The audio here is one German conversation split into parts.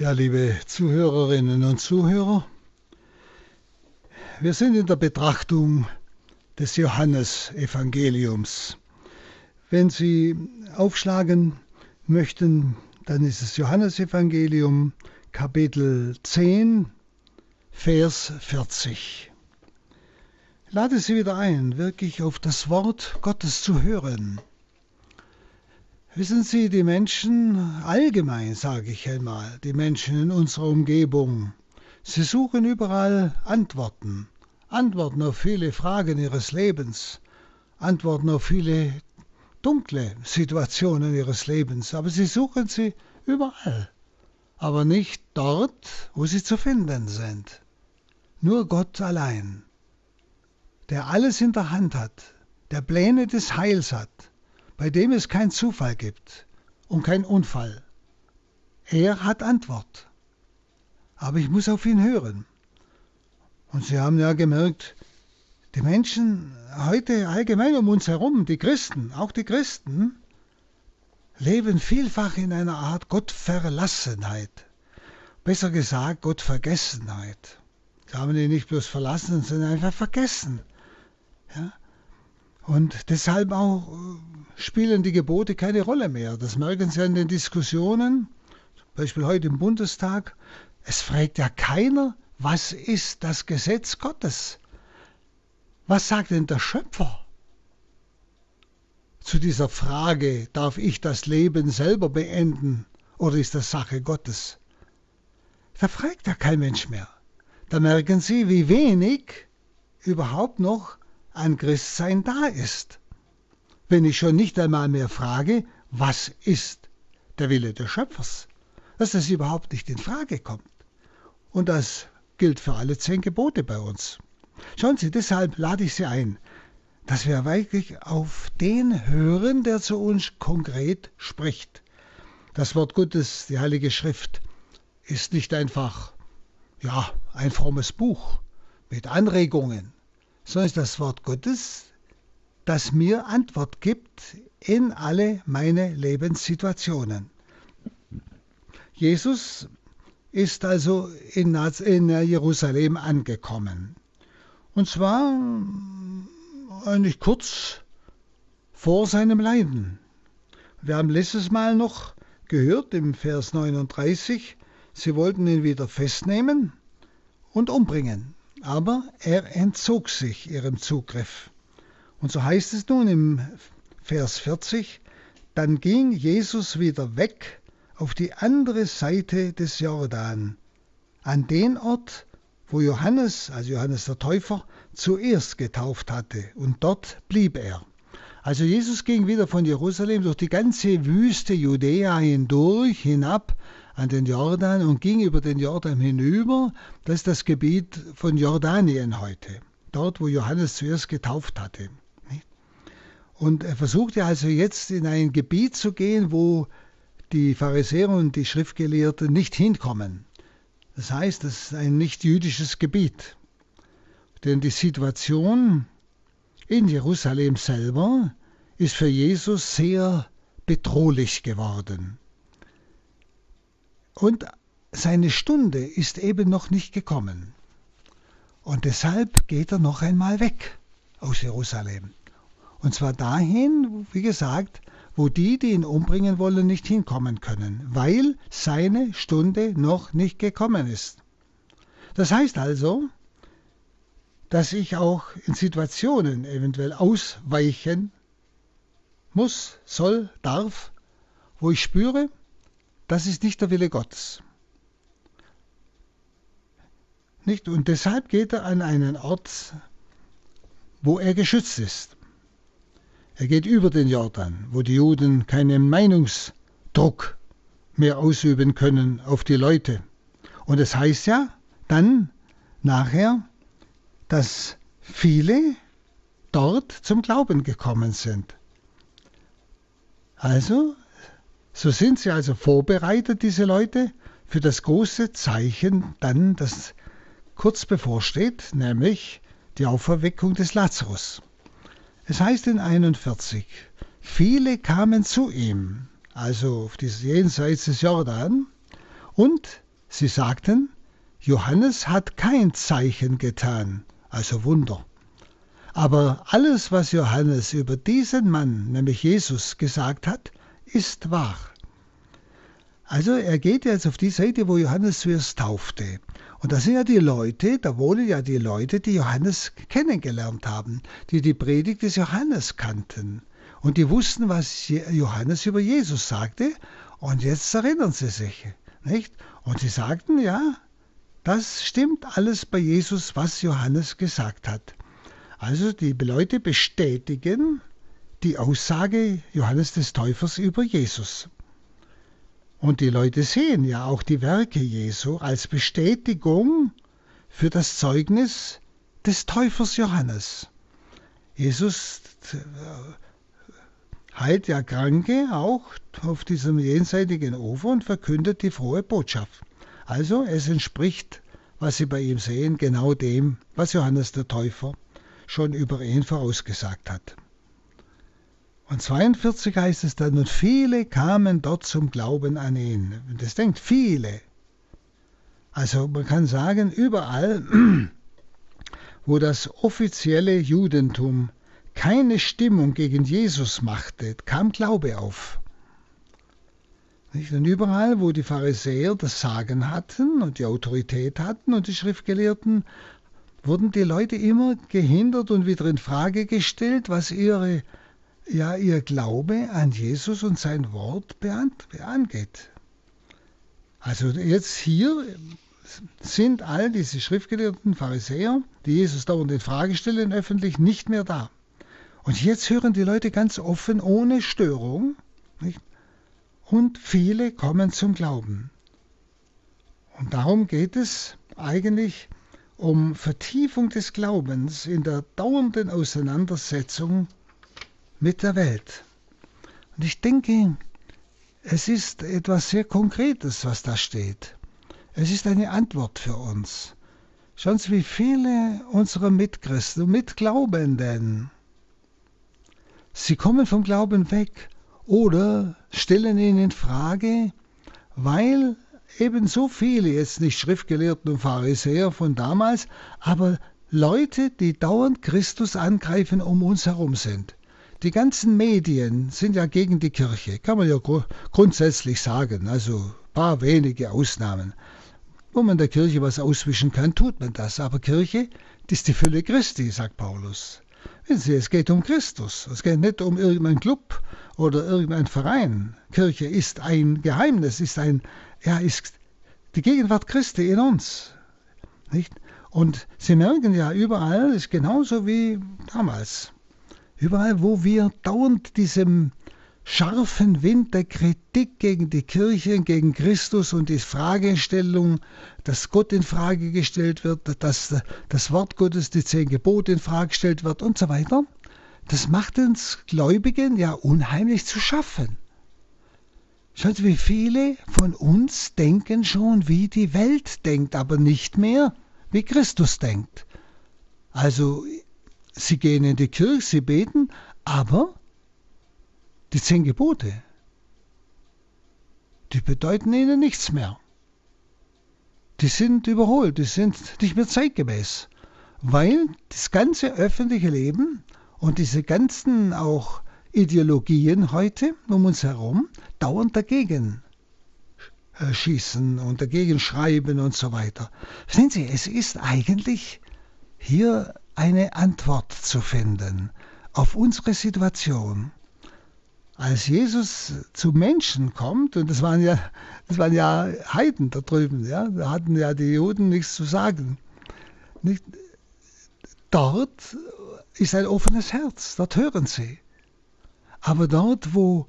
Ja, liebe Zuhörerinnen und Zuhörer, wir sind in der Betrachtung des Johannesevangeliums. Wenn Sie aufschlagen möchten, dann ist es Johannesevangelium Kapitel 10, Vers 40. Ich lade Sie wieder ein, wirklich auf das Wort Gottes zu hören. Wissen Sie, die Menschen allgemein, sage ich einmal, die Menschen in unserer Umgebung, sie suchen überall Antworten, Antworten auf viele Fragen ihres Lebens, Antworten auf viele dunkle Situationen ihres Lebens, aber sie suchen sie überall, aber nicht dort, wo sie zu finden sind. Nur Gott allein, der alles in der Hand hat, der Pläne des Heils hat, bei dem es keinen Zufall gibt und keinen Unfall. Er hat Antwort. Aber ich muss auf ihn hören. Und Sie haben ja gemerkt, die Menschen heute allgemein um uns herum, die Christen, auch die Christen, leben vielfach in einer Art Gottverlassenheit. Besser gesagt, Gottvergessenheit. Sie haben ihn nicht bloß verlassen, sondern einfach vergessen. Ja? Und deshalb auch äh, spielen die Gebote keine Rolle mehr. Das merken Sie an den Diskussionen, zum Beispiel heute im Bundestag. Es fragt ja keiner, was ist das Gesetz Gottes? Was sagt denn der Schöpfer zu dieser Frage, darf ich das Leben selber beenden oder ist das Sache Gottes? Da fragt ja kein Mensch mehr. Da merken Sie, wie wenig überhaupt noch an Christsein da ist. Wenn ich schon nicht einmal mehr frage, was ist der Wille des Schöpfers, dass das überhaupt nicht in Frage kommt. Und das gilt für alle zehn Gebote bei uns. Schauen Sie, deshalb lade ich Sie ein, dass wir wirklich auf den hören, der zu uns konkret spricht. Das Wort Gottes, die Heilige Schrift, ist nicht einfach, ja, ein frommes Buch mit Anregungen, so ist das Wort Gottes, das mir Antwort gibt in alle meine Lebenssituationen. Jesus ist also in, Jerusalem angekommen. Und zwar eigentlich kurz vor seinem Leiden. Wir haben letztes Mal noch gehört im Vers 39, sie wollten ihn wieder festnehmen und umbringen aber er entzog sich ihrem Zugriff. Und so heißt es nun im Vers 40, dann ging Jesus wieder weg auf die andere Seite des Jordan, an den Ort, wo Johannes, also Johannes der Täufer, zuerst getauft hatte, und dort blieb er. Also Jesus ging wieder von Jerusalem durch die ganze Wüste Judäa hindurch, hinab an den Jordan und ging über den Jordan hinüber. Das ist das Gebiet von Jordanien heute, dort wo Johannes zuerst getauft hatte. Und er versuchte also jetzt in ein Gebiet zu gehen, wo die Pharisäer und die Schriftgelehrten nicht hinkommen. Das heißt, das ist ein nicht jüdisches Gebiet. Denn die Situation in Jerusalem selber ist für Jesus sehr bedrohlich geworden. Und seine Stunde ist eben noch nicht gekommen. Und deshalb geht er noch einmal weg aus Jerusalem. Und zwar dahin, wie gesagt, wo die, die ihn umbringen wollen, nicht hinkommen können, weil seine Stunde noch nicht gekommen ist. Das heißt also, dass ich auch in Situationen eventuell ausweichen muss, soll, darf, wo ich spüre, das ist nicht der Wille Gottes. Nicht? Und deshalb geht er an einen Ort, wo er geschützt ist. Er geht über den Jordan, wo die Juden keinen Meinungsdruck mehr ausüben können auf die Leute. Und es heißt ja dann nachher, dass viele dort zum Glauben gekommen sind. Also so sind sie also vorbereitet, diese Leute, für das große Zeichen dann, das kurz bevorsteht, nämlich die Auferweckung des Lazarus. Es heißt in 41, viele kamen zu ihm, also auf dieses jenseits des Jordan, und Sie sagten, Johannes hat kein Zeichen getan, also Wunder. Aber alles, was Johannes über diesen Mann, nämlich Jesus, gesagt hat, ist wahr. Also er geht jetzt auf die Seite, wo Johannes zuerst taufte. Und da sind ja die Leute, da wohnen ja die Leute, die Johannes kennengelernt haben, die die Predigt des Johannes kannten. Und die wussten, was Johannes über Jesus sagte. Und jetzt erinnern sie sich. Nicht? Und sie sagten, ja, das stimmt alles bei Jesus, was Johannes gesagt hat. Also die Leute bestätigen die Aussage Johannes des Täufers über Jesus. Und die Leute sehen ja auch die Werke Jesu als Bestätigung für das Zeugnis des Täufers Johannes. Jesus äh, heilt ja Kranke auch auf diesem jenseitigen Ufer und verkündet die frohe Botschaft. Also es entspricht, was sie bei ihm sehen, genau dem, was Johannes der Täufer schon über ihn vorausgesagt hat. Und 42 heißt es dann, und viele kamen dort zum Glauben an ihn. Das denkt viele. Also man kann sagen, überall, wo das offizielle Judentum keine Stimmung gegen Jesus machte, kam Glaube auf. Und überall, wo die Pharisäer das Sagen hatten und die Autorität hatten und die Schriftgelehrten, wurden die Leute immer gehindert und wieder in Frage gestellt, was ihre ja ihr Glaube an Jesus und sein Wort angeht. Also jetzt hier sind all diese schriftgelehrten Pharisäer, die Jesus dauernd in Frage stellen, öffentlich nicht mehr da. Und jetzt hören die Leute ganz offen, ohne Störung, nicht? und viele kommen zum Glauben. Und darum geht es eigentlich um Vertiefung des Glaubens in der dauernden Auseinandersetzung mit der Welt. Und ich denke, es ist etwas sehr Konkretes, was da steht. Es ist eine Antwort für uns. Schauen Sie, wie viele unserer Mitchristen und Mitglaubenden, sie kommen vom Glauben weg oder stellen ihn in Frage, weil eben so viele, jetzt nicht Schriftgelehrten und Pharisäer von damals, aber Leute, die dauernd Christus angreifen, um uns herum sind. Die ganzen Medien sind ja gegen die Kirche, kann man ja gru grundsätzlich sagen, also paar wenige Ausnahmen. Wo man der Kirche was auswischen kann, tut man das. Aber Kirche, das ist die Fülle Christi, sagt Paulus. Wissen Sie, es geht um Christus. Es geht nicht um irgendeinen Club oder irgendeinen Verein. Kirche ist ein Geheimnis, ist ein, ja, ist die Gegenwart Christi in uns. Nicht? Und Sie merken ja überall, ist genauso wie damals. Überall, wo wir dauernd diesem scharfen Wind der Kritik gegen die Kirche, gegen Christus und die Fragestellung, dass Gott in Frage gestellt wird, dass das Wort Gottes, die zehn Gebote in Frage gestellt wird und so weiter, das macht uns Gläubigen ja unheimlich zu schaffen. Schaut, wie viele von uns denken schon, wie die Welt denkt, aber nicht mehr, wie Christus denkt. Also Sie gehen in die Kirche, sie beten, aber die zehn Gebote, die bedeuten ihnen nichts mehr. Die sind überholt, die sind nicht mehr zeitgemäß, weil das ganze öffentliche Leben und diese ganzen auch Ideologien heute um uns herum dauernd dagegen äh, schießen und dagegen schreiben und so weiter. Sehen Sie, es ist eigentlich hier eine Antwort zu finden auf unsere Situation. Als Jesus zu Menschen kommt, und das waren ja, das waren ja Heiden da drüben, ja, da hatten ja die Juden nichts zu sagen. Nicht, dort ist ein offenes Herz, dort hören sie. Aber dort, wo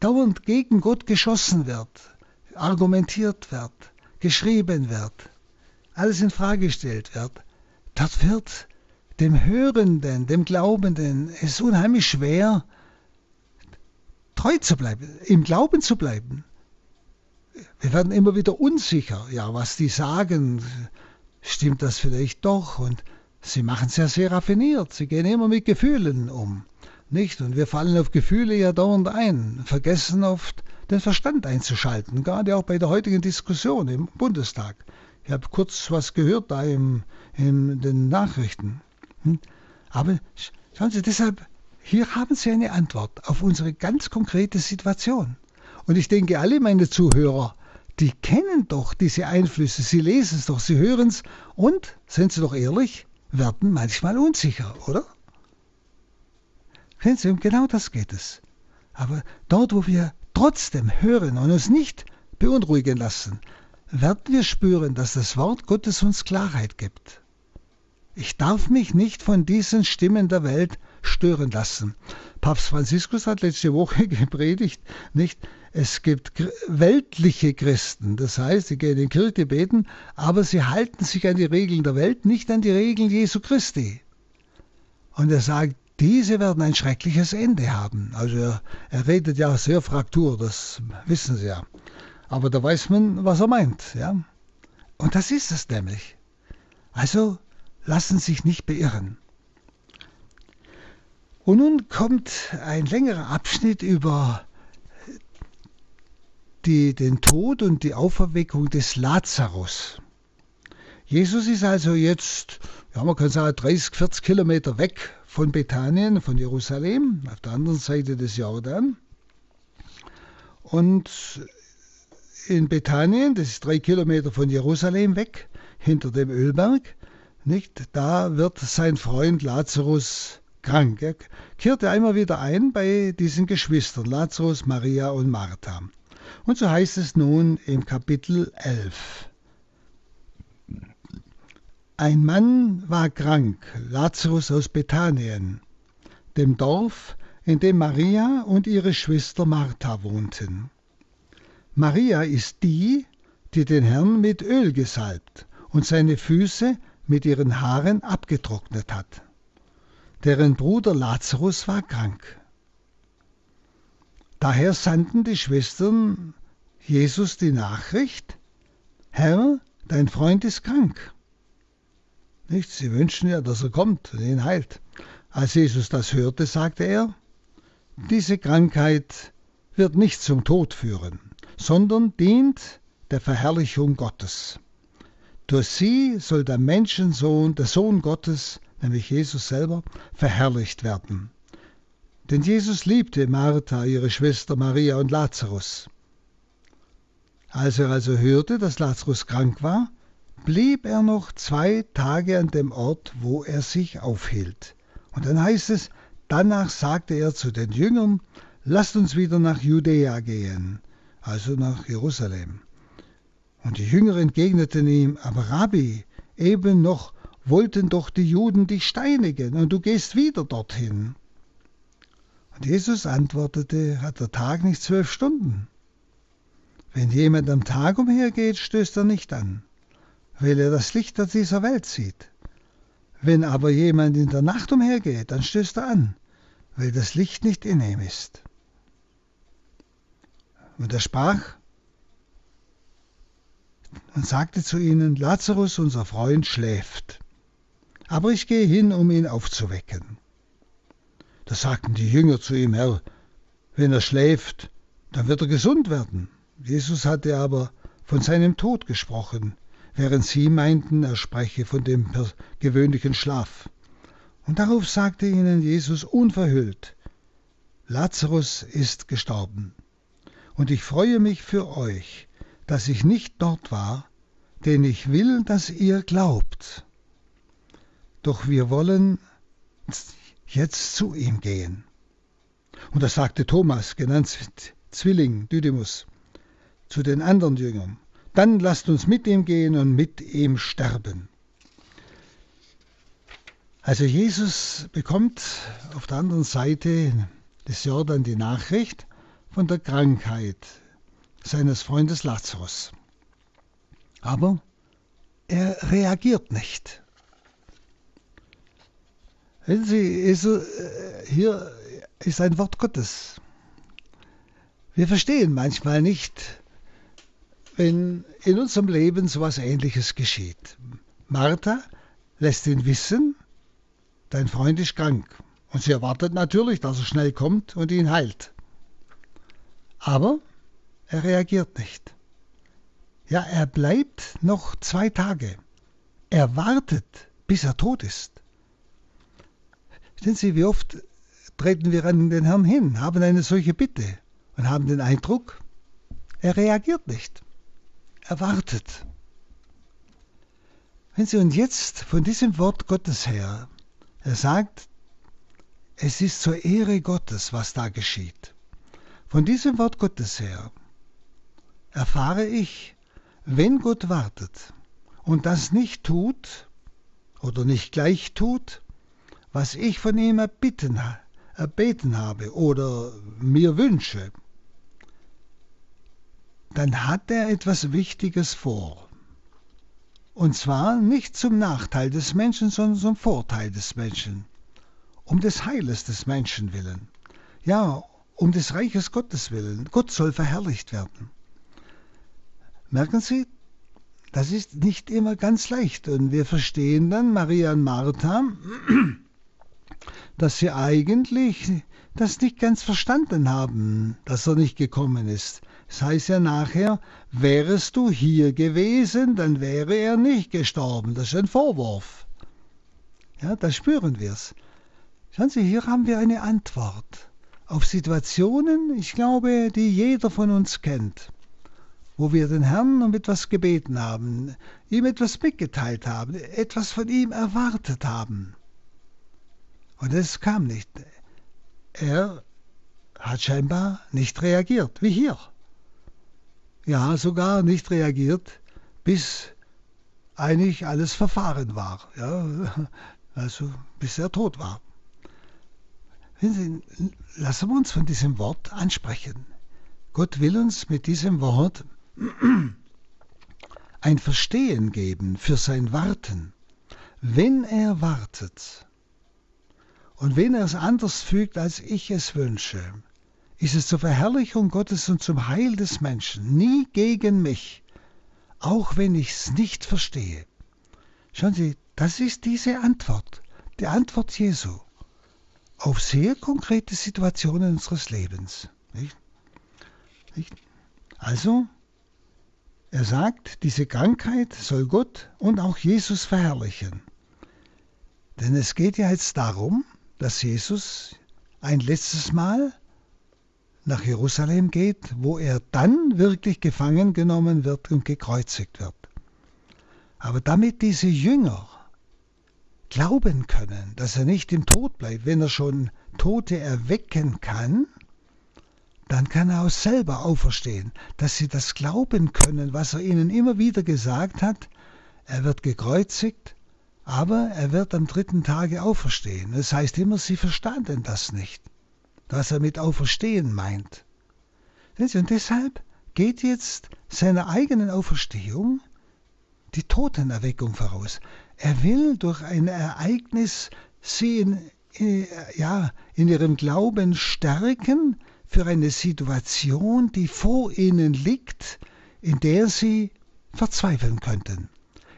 dauernd gegen Gott geschossen wird, argumentiert wird, geschrieben wird, alles in Frage gestellt wird, dort wird dem Hörenden, dem Glaubenden, es ist unheimlich schwer, treu zu bleiben, im Glauben zu bleiben. Wir werden immer wieder unsicher, ja, was die sagen, stimmt das vielleicht doch? Und sie machen es ja sehr raffiniert, sie gehen immer mit Gefühlen um. Nicht? Und wir fallen auf Gefühle ja dauernd ein, vergessen oft den Verstand einzuschalten, gerade auch bei der heutigen Diskussion im Bundestag. Ich habe kurz was gehört da im, in den Nachrichten. Hm? Aber schauen Sie, deshalb, hier haben Sie eine Antwort auf unsere ganz konkrete Situation. Und ich denke, alle meine Zuhörer, die kennen doch diese Einflüsse, sie lesen es doch, sie hören es und, sind Sie doch ehrlich, werden manchmal unsicher, oder? Kennen Sie, um genau das geht es. Aber dort, wo wir trotzdem hören und uns nicht beunruhigen lassen, werden wir spüren, dass das Wort Gottes uns Klarheit gibt. Ich darf mich nicht von diesen Stimmen der Welt stören lassen. Papst Franziskus hat letzte Woche gepredigt, nicht? Es gibt weltliche Christen, das heißt, sie gehen in die Kirche beten, aber sie halten sich an die Regeln der Welt, nicht an die Regeln Jesu Christi. Und er sagt, diese werden ein schreckliches Ende haben. Also er, er redet ja sehr Fraktur, das wissen Sie ja. Aber da weiß man, was er meint. Ja? Und das ist es nämlich. Also lassen sich nicht beirren. Und nun kommt ein längerer Abschnitt über die, den Tod und die Auferweckung des Lazarus. Jesus ist also jetzt, ja, man kann sagen, 30, 40 Kilometer weg von Bethanien, von Jerusalem, auf der anderen Seite des Jordan. Und in Bethanien, das ist drei Kilometer von Jerusalem weg, hinter dem Ölberg, nicht? Da wird sein Freund Lazarus krank. Er kehrte einmal wieder ein bei diesen Geschwistern, Lazarus, Maria und Martha. Und so heißt es nun im Kapitel 11. Ein Mann war krank, Lazarus aus Bethanien, dem Dorf, in dem Maria und ihre Schwester Martha wohnten. Maria ist die, die den Herrn mit Öl gesalbt und seine Füße mit ihren Haaren abgetrocknet hat. Deren Bruder Lazarus war krank. Daher sandten die Schwestern Jesus die Nachricht, Herr, dein Freund ist krank. Nicht? Sie wünschen ja, dass er kommt und ihn heilt. Als Jesus das hörte, sagte er, diese Krankheit wird nicht zum Tod führen sondern dient der Verherrlichung Gottes. Durch sie soll der Menschensohn, der Sohn Gottes, nämlich Jesus selber, verherrlicht werden. Denn Jesus liebte Martha, ihre Schwester Maria und Lazarus. Als er also hörte, dass Lazarus krank war, blieb er noch zwei Tage an dem Ort, wo er sich aufhielt. Und dann heißt es, danach sagte er zu den Jüngern, lasst uns wieder nach Judäa gehen also nach Jerusalem. Und die Jünger entgegneten ihm, aber Rabbi, eben noch wollten doch die Juden dich steinigen, und du gehst wieder dorthin. Und Jesus antwortete, hat der Tag nicht zwölf Stunden? Wenn jemand am Tag umhergeht, stößt er nicht an, weil er das Licht dieser Welt sieht. Wenn aber jemand in der Nacht umhergeht, dann stößt er an, weil das Licht nicht in ihm ist. Und er sprach und sagte zu ihnen, Lazarus, unser Freund, schläft, aber ich gehe hin, um ihn aufzuwecken. Da sagten die Jünger zu ihm, Herr, wenn er schläft, dann wird er gesund werden. Jesus hatte aber von seinem Tod gesprochen, während sie meinten, er spreche von dem gewöhnlichen Schlaf. Und darauf sagte ihnen Jesus unverhüllt, Lazarus ist gestorben und ich freue mich für euch, dass ich nicht dort war, denn ich will, dass ihr glaubt. Doch wir wollen jetzt zu ihm gehen. Und das sagte Thomas, genannt Zwilling Didymus, zu den anderen Jüngern. Dann lasst uns mit ihm gehen und mit ihm sterben. Also Jesus bekommt auf der anderen Seite des Jordan die Nachricht, von der Krankheit seines Freundes Lazarus. Aber er reagiert nicht. Sie, also, hier ist ein Wort Gottes. Wir verstehen manchmal nicht, wenn in unserem Leben so etwas Ähnliches geschieht. Martha lässt ihn wissen, dein Freund ist krank. Und sie erwartet natürlich, dass er schnell kommt und ihn heilt. Aber er reagiert nicht. Ja, er bleibt noch zwei Tage. Er wartet, bis er tot ist. Sehen Sie, wie oft treten wir an den Herrn hin, haben eine solche Bitte und haben den Eindruck, er reagiert nicht. Er wartet. Wenn Sie und jetzt von diesem Wort Gottes her, er sagt, es ist zur Ehre Gottes, was da geschieht. Von diesem Wort Gottes her erfahre ich, wenn Gott wartet und das nicht tut oder nicht gleich tut, was ich von ihm erbitten, erbeten habe oder mir wünsche, dann hat er etwas Wichtiges vor. Und zwar nicht zum Nachteil des Menschen, sondern zum Vorteil des Menschen. Um des Heiles des Menschen willen. Ja, um des Reiches Gottes willen. Gott soll verherrlicht werden. Merken Sie, das ist nicht immer ganz leicht. Und wir verstehen dann Maria und Martha, dass sie eigentlich das nicht ganz verstanden haben, dass er nicht gekommen ist. Das heißt ja nachher, wärest du hier gewesen, dann wäre er nicht gestorben. Das ist ein Vorwurf. Ja, da spüren wir es. Schauen Sie, hier haben wir eine Antwort auf Situationen, ich glaube, die jeder von uns kennt, wo wir den Herrn um etwas gebeten haben, ihm etwas mitgeteilt haben, etwas von ihm erwartet haben. Und es kam nicht. Er hat scheinbar nicht reagiert, wie hier ja sogar nicht reagiert, bis eigentlich alles verfahren war, ja, also bis er tot war. Lassen wir uns von diesem Wort ansprechen. Gott will uns mit diesem Wort ein Verstehen geben für sein Warten. Wenn er wartet und wenn er es anders fügt, als ich es wünsche, ist es zur Verherrlichung Gottes und zum Heil des Menschen, nie gegen mich, auch wenn ich es nicht verstehe. Schauen Sie, das ist diese Antwort, die Antwort Jesu auf sehr konkrete Situationen unseres Lebens. Nicht? Nicht? Also, er sagt, diese Krankheit soll Gott und auch Jesus verherrlichen. Denn es geht ja jetzt darum, dass Jesus ein letztes Mal nach Jerusalem geht, wo er dann wirklich gefangen genommen wird und gekreuzigt wird. Aber damit diese Jünger glauben können, dass er nicht im Tod bleibt, wenn er schon Tote erwecken kann, dann kann er auch selber auferstehen, dass sie das glauben können, was er ihnen immer wieder gesagt hat. Er wird gekreuzigt, aber er wird am dritten Tage auferstehen. Das heißt immer, sie verstanden das nicht was er mit Auferstehen meint. Und deshalb geht jetzt seiner eigenen Auferstehung die Totenerweckung voraus. Er will durch ein Ereignis sie in, äh, ja, in ihrem Glauben stärken für eine Situation, die vor ihnen liegt, in der sie verzweifeln könnten,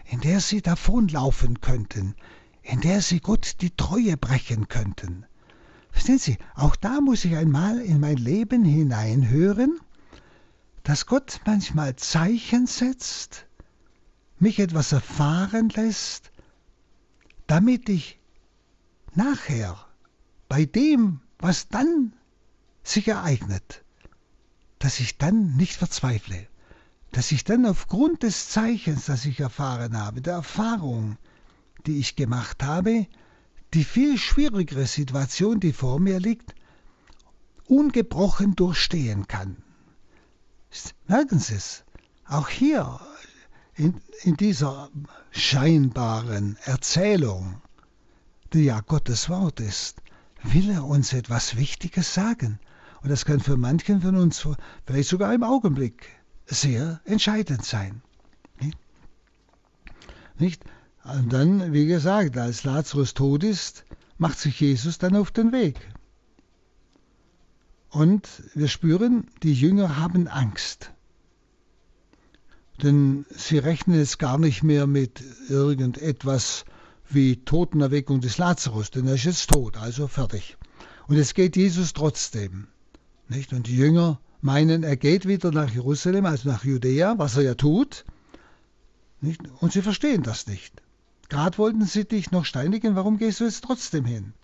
in der sie davonlaufen könnten, in der sie Gott die Treue brechen könnten. Verstehen Sie, auch da muss ich einmal in mein Leben hineinhören, dass Gott manchmal Zeichen setzt, mich etwas erfahren lässt, damit ich nachher bei dem, was dann sich ereignet, dass ich dann nicht verzweifle, dass ich dann aufgrund des Zeichens, das ich erfahren habe, der Erfahrung, die ich gemacht habe, die viel schwierigere Situation, die vor mir liegt, ungebrochen durchstehen kann. Merken Sie es, auch hier in, in dieser scheinbaren Erzählung, die ja Gottes Wort ist, will er uns etwas Wichtiges sagen. Und das kann für manchen von uns vielleicht sogar im Augenblick sehr entscheidend sein. Nicht? Und dann, wie gesagt, als Lazarus tot ist, macht sich Jesus dann auf den Weg. Und wir spüren, die Jünger haben Angst. Denn sie rechnen jetzt gar nicht mehr mit irgendetwas wie Totenerweckung des Lazarus, denn er ist jetzt tot, also fertig. Und es geht Jesus trotzdem. Nicht? Und die Jünger meinen, er geht wieder nach Jerusalem, also nach Judäa, was er ja tut. Nicht? Und sie verstehen das nicht. Gerade wollten sie dich noch steinigen, warum gehst du jetzt trotzdem hin?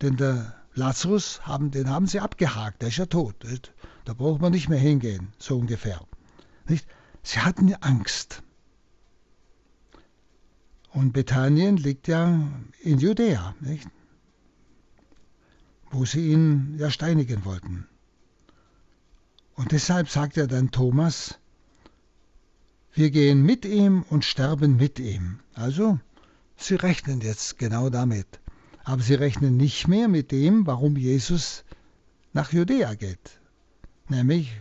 Denn der Lazarus, haben, den haben sie abgehakt, der ist ja tot. Nicht? Da braucht man nicht mehr hingehen, so ungefähr. Nicht? Sie hatten Angst. Und Bethanien liegt ja in Judäa, nicht? wo sie ihn ja steinigen wollten. Und deshalb sagt er dann Thomas, wir gehen mit ihm und sterben mit ihm. Also, sie rechnen jetzt genau damit. Aber sie rechnen nicht mehr mit dem, warum Jesus nach Judäa geht. Nämlich,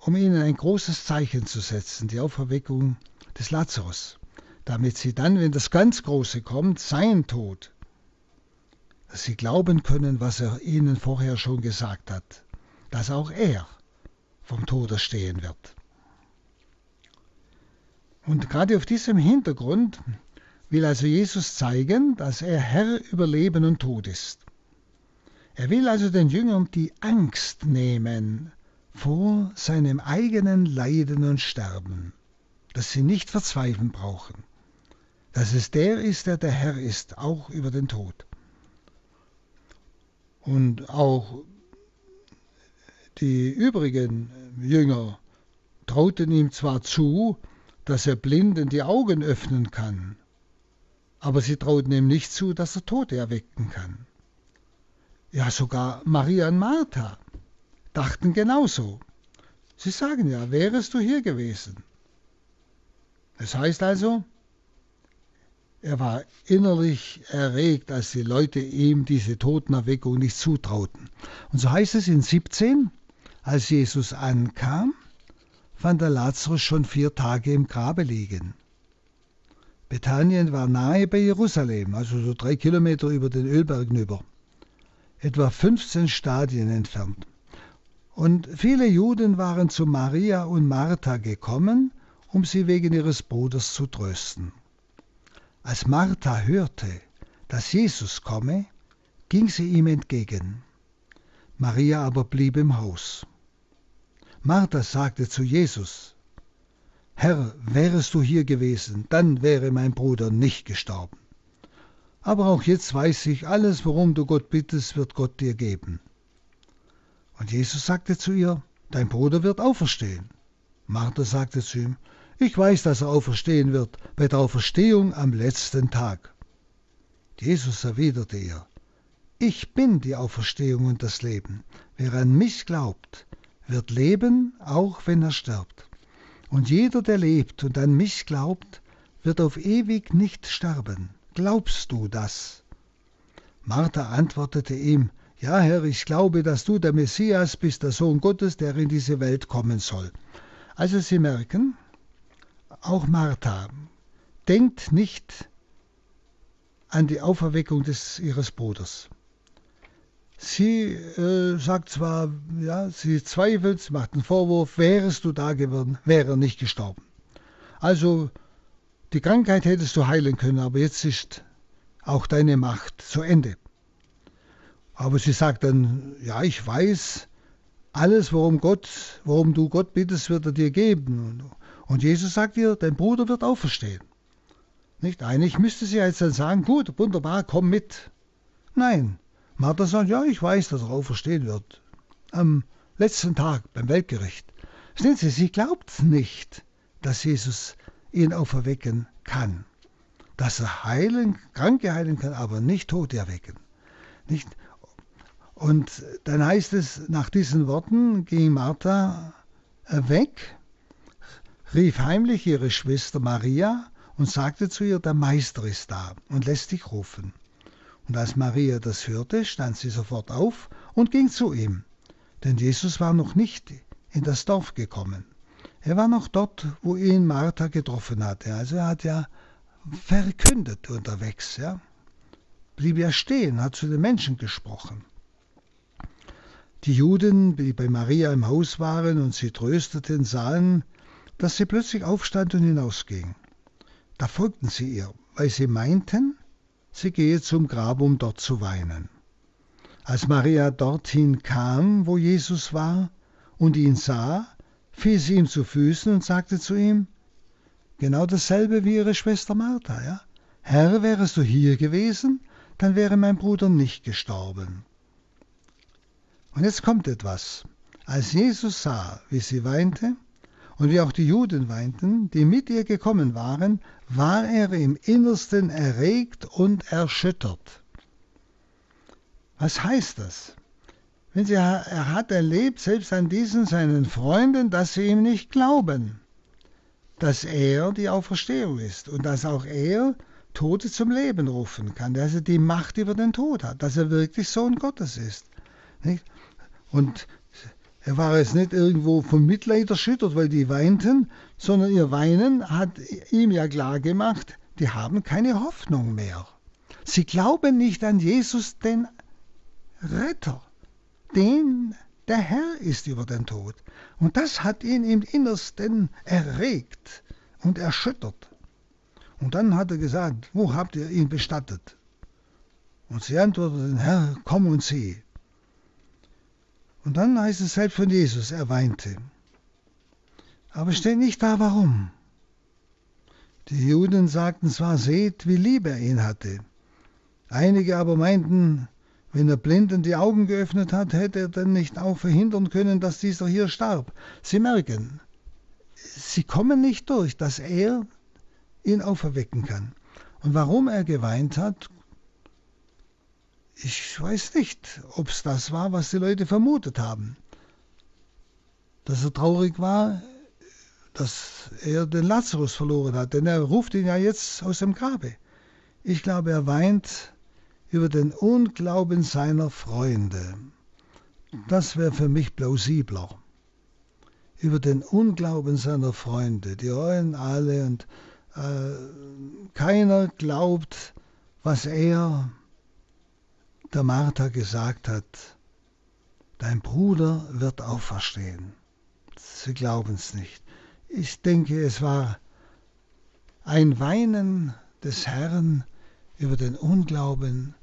um ihnen ein großes Zeichen zu setzen, die Auferweckung des Lazarus. Damit sie dann, wenn das ganz Große kommt, sein Tod, dass sie glauben können, was er ihnen vorher schon gesagt hat dass auch er vom Tode stehen wird. Und gerade auf diesem Hintergrund will also Jesus zeigen, dass er Herr über Leben und Tod ist. Er will also den Jüngern die Angst nehmen vor seinem eigenen Leiden und Sterben, dass sie nicht verzweifeln brauchen, dass es der ist, der der Herr ist, auch über den Tod. Und auch die übrigen Jünger trauten ihm zwar zu, dass er Blinden die Augen öffnen kann, aber sie trauten ihm nicht zu, dass er Tote erwecken kann. Ja, sogar Maria und Martha dachten genauso. Sie sagen ja, wärest du hier gewesen. Das heißt also, er war innerlich erregt, als die Leute ihm diese Totenerweckung nicht zutrauten. Und so heißt es in 17, als Jesus ankam, fand er Lazarus schon vier Tage im Grabe liegen. Bethanien war nahe bei Jerusalem, also so drei Kilometer über den Ölberg hinüber, etwa 15 Stadien entfernt. Und viele Juden waren zu Maria und Martha gekommen, um sie wegen ihres Bruders zu trösten. Als Martha hörte, dass Jesus komme, ging sie ihm entgegen. Maria aber blieb im Haus. Martha sagte zu Jesus, Herr, wärest du hier gewesen, dann wäre mein Bruder nicht gestorben. Aber auch jetzt weiß ich, alles, worum du Gott bittest, wird Gott dir geben. Und Jesus sagte zu ihr, Dein Bruder wird auferstehen. Martha sagte zu ihm, Ich weiß, dass er auferstehen wird, bei der Auferstehung am letzten Tag. Jesus erwiderte ihr, Ich bin die Auferstehung und das Leben. Wer an mich glaubt, wird leben, auch wenn er stirbt. Und jeder, der lebt und an mich glaubt, wird auf ewig nicht sterben. Glaubst du das? Martha antwortete ihm, Ja, Herr, ich glaube, dass du der Messias bist, der Sohn Gottes, der in diese Welt kommen soll. Also Sie merken, auch Martha denkt nicht an die Auferweckung des, ihres Bruders. Sie äh, sagt zwar, ja, sie zweifelt, sie macht einen Vorwurf, wärest du da geworden, wäre er nicht gestorben. Also die Krankheit hättest du heilen können, aber jetzt ist auch deine Macht zu Ende. Aber sie sagt dann, ja, ich weiß, alles, worum Gott, worum du Gott bittest, wird er dir geben. Und Jesus sagt ihr, dein Bruder wird auferstehen. Nicht? Eigentlich müsste sie jetzt dann sagen, gut, wunderbar, komm mit. Nein, Martha sagt, ja, ich weiß, dass er auferstehen wird. Am letzten Tag beim Weltgericht. Sehen Sie, sie glaubt nicht, dass Jesus ihn auferwecken kann. Dass er heilen, Kranke heilen kann, aber nicht Tote erwecken. Nicht? Und dann heißt es, nach diesen Worten ging Martha weg, rief heimlich ihre Schwester Maria und sagte zu ihr, der Meister ist da und lässt dich rufen. Und als Maria das hörte, stand sie sofort auf und ging zu ihm. Denn Jesus war noch nicht in das Dorf gekommen. Er war noch dort, wo ihn Martha getroffen hatte. Also er hat ja verkündet unterwegs. Ja. Blieb ja stehen, hat zu den Menschen gesprochen. Die Juden, die bei Maria im Haus waren und sie trösteten, sahen, dass sie plötzlich aufstand und hinausging. Da folgten sie ihr, weil sie meinten, sie gehe zum Grab, um dort zu weinen. Als Maria dorthin kam, wo Jesus war, und ihn sah, fiel sie ihm zu Füßen und sagte zu ihm, genau dasselbe wie ihre Schwester Martha, ja? Herr, wärest du hier gewesen, dann wäre mein Bruder nicht gestorben. Und jetzt kommt etwas. Als Jesus sah, wie sie weinte, und wie auch die Juden weinten, die mit ihr gekommen waren, war er im Innersten erregt und erschüttert. Was heißt das? Wenn sie, er hat erlebt, selbst an diesen seinen Freunden, dass sie ihm nicht glauben, dass er die Auferstehung ist und dass auch er Tote zum Leben rufen kann, dass er die Macht über den Tod hat, dass er wirklich Sohn Gottes ist. Und er war jetzt nicht irgendwo vom Mitleid erschüttert, weil die weinten, sondern ihr Weinen hat ihm ja klar gemacht, die haben keine Hoffnung mehr. Sie glauben nicht an Jesus, den Retter, den der Herr ist über den Tod. Und das hat ihn im Innersten erregt und erschüttert. Und dann hat er gesagt, wo habt ihr ihn bestattet? Und sie antworteten, Herr, komm und sieh. Und dann heißt es selbst von Jesus, er weinte. Aber steht nicht da, warum. Die Juden sagten zwar, seht, wie lieb er ihn hatte. Einige aber meinten, wenn er Blinden die Augen geöffnet hat, hätte er denn nicht auch verhindern können, dass dieser hier starb. Sie merken, sie kommen nicht durch, dass er ihn auferwecken kann. Und warum er geweint hat, ich weiß nicht, ob es das war, was die Leute vermutet haben. Dass er traurig war, dass er den Lazarus verloren hat, denn er ruft ihn ja jetzt aus dem Grabe. Ich glaube, er weint über den Unglauben seiner Freunde. Das wäre für mich plausibler. Über den Unglauben seiner Freunde. Die heulen alle und äh, keiner glaubt, was er der Martha gesagt hat, dein Bruder wird auferstehen. Sie glauben es nicht. Ich denke, es war ein Weinen des Herrn über den Unglauben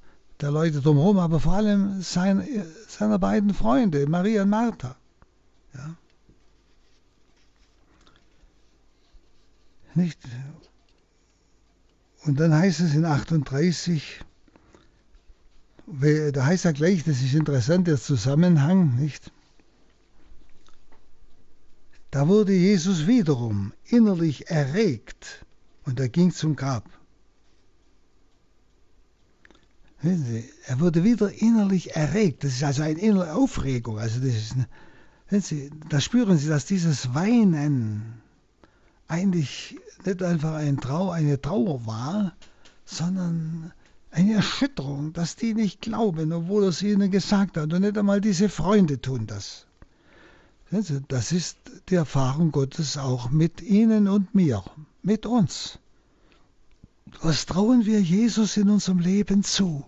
der Leute drumherum, aber vor allem sein, seiner beiden Freunde, Maria und Martha. Ja. Nicht? Und dann heißt es in 38, da heißt ja gleich, das ist interessant, der Zusammenhang, nicht? Da wurde Jesus wiederum innerlich erregt und er ging zum Grab. Sie, er wurde wieder innerlich erregt. Das ist also eine innere Aufregung. Also das ist eine, Sie, da spüren Sie, dass dieses Weinen eigentlich nicht einfach ein Trau, eine Trauer war, sondern eine Erschütterung, dass die nicht glauben, obwohl er es ihnen gesagt hat. Und nicht einmal diese Freunde tun das. Das ist die Erfahrung Gottes auch mit Ihnen und mir, mit uns. Was trauen wir Jesus in unserem Leben zu?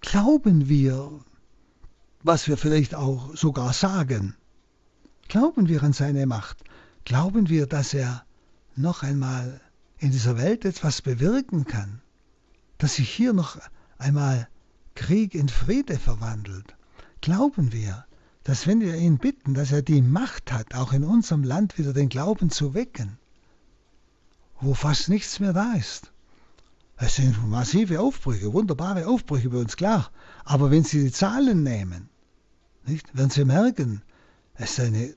Glauben wir, was wir vielleicht auch sogar sagen? Glauben wir an seine Macht? Glauben wir, dass er noch einmal in dieser Welt etwas bewirken kann, dass sich hier noch einmal Krieg in Friede verwandelt, glauben wir, dass wenn wir ihn bitten, dass er die Macht hat, auch in unserem Land wieder den Glauben zu wecken, wo fast nichts mehr da ist. Es sind massive Aufbrüche, wunderbare Aufbrüche bei uns, klar. Aber wenn Sie die Zahlen nehmen, nicht, werden Sie merken, es ist eine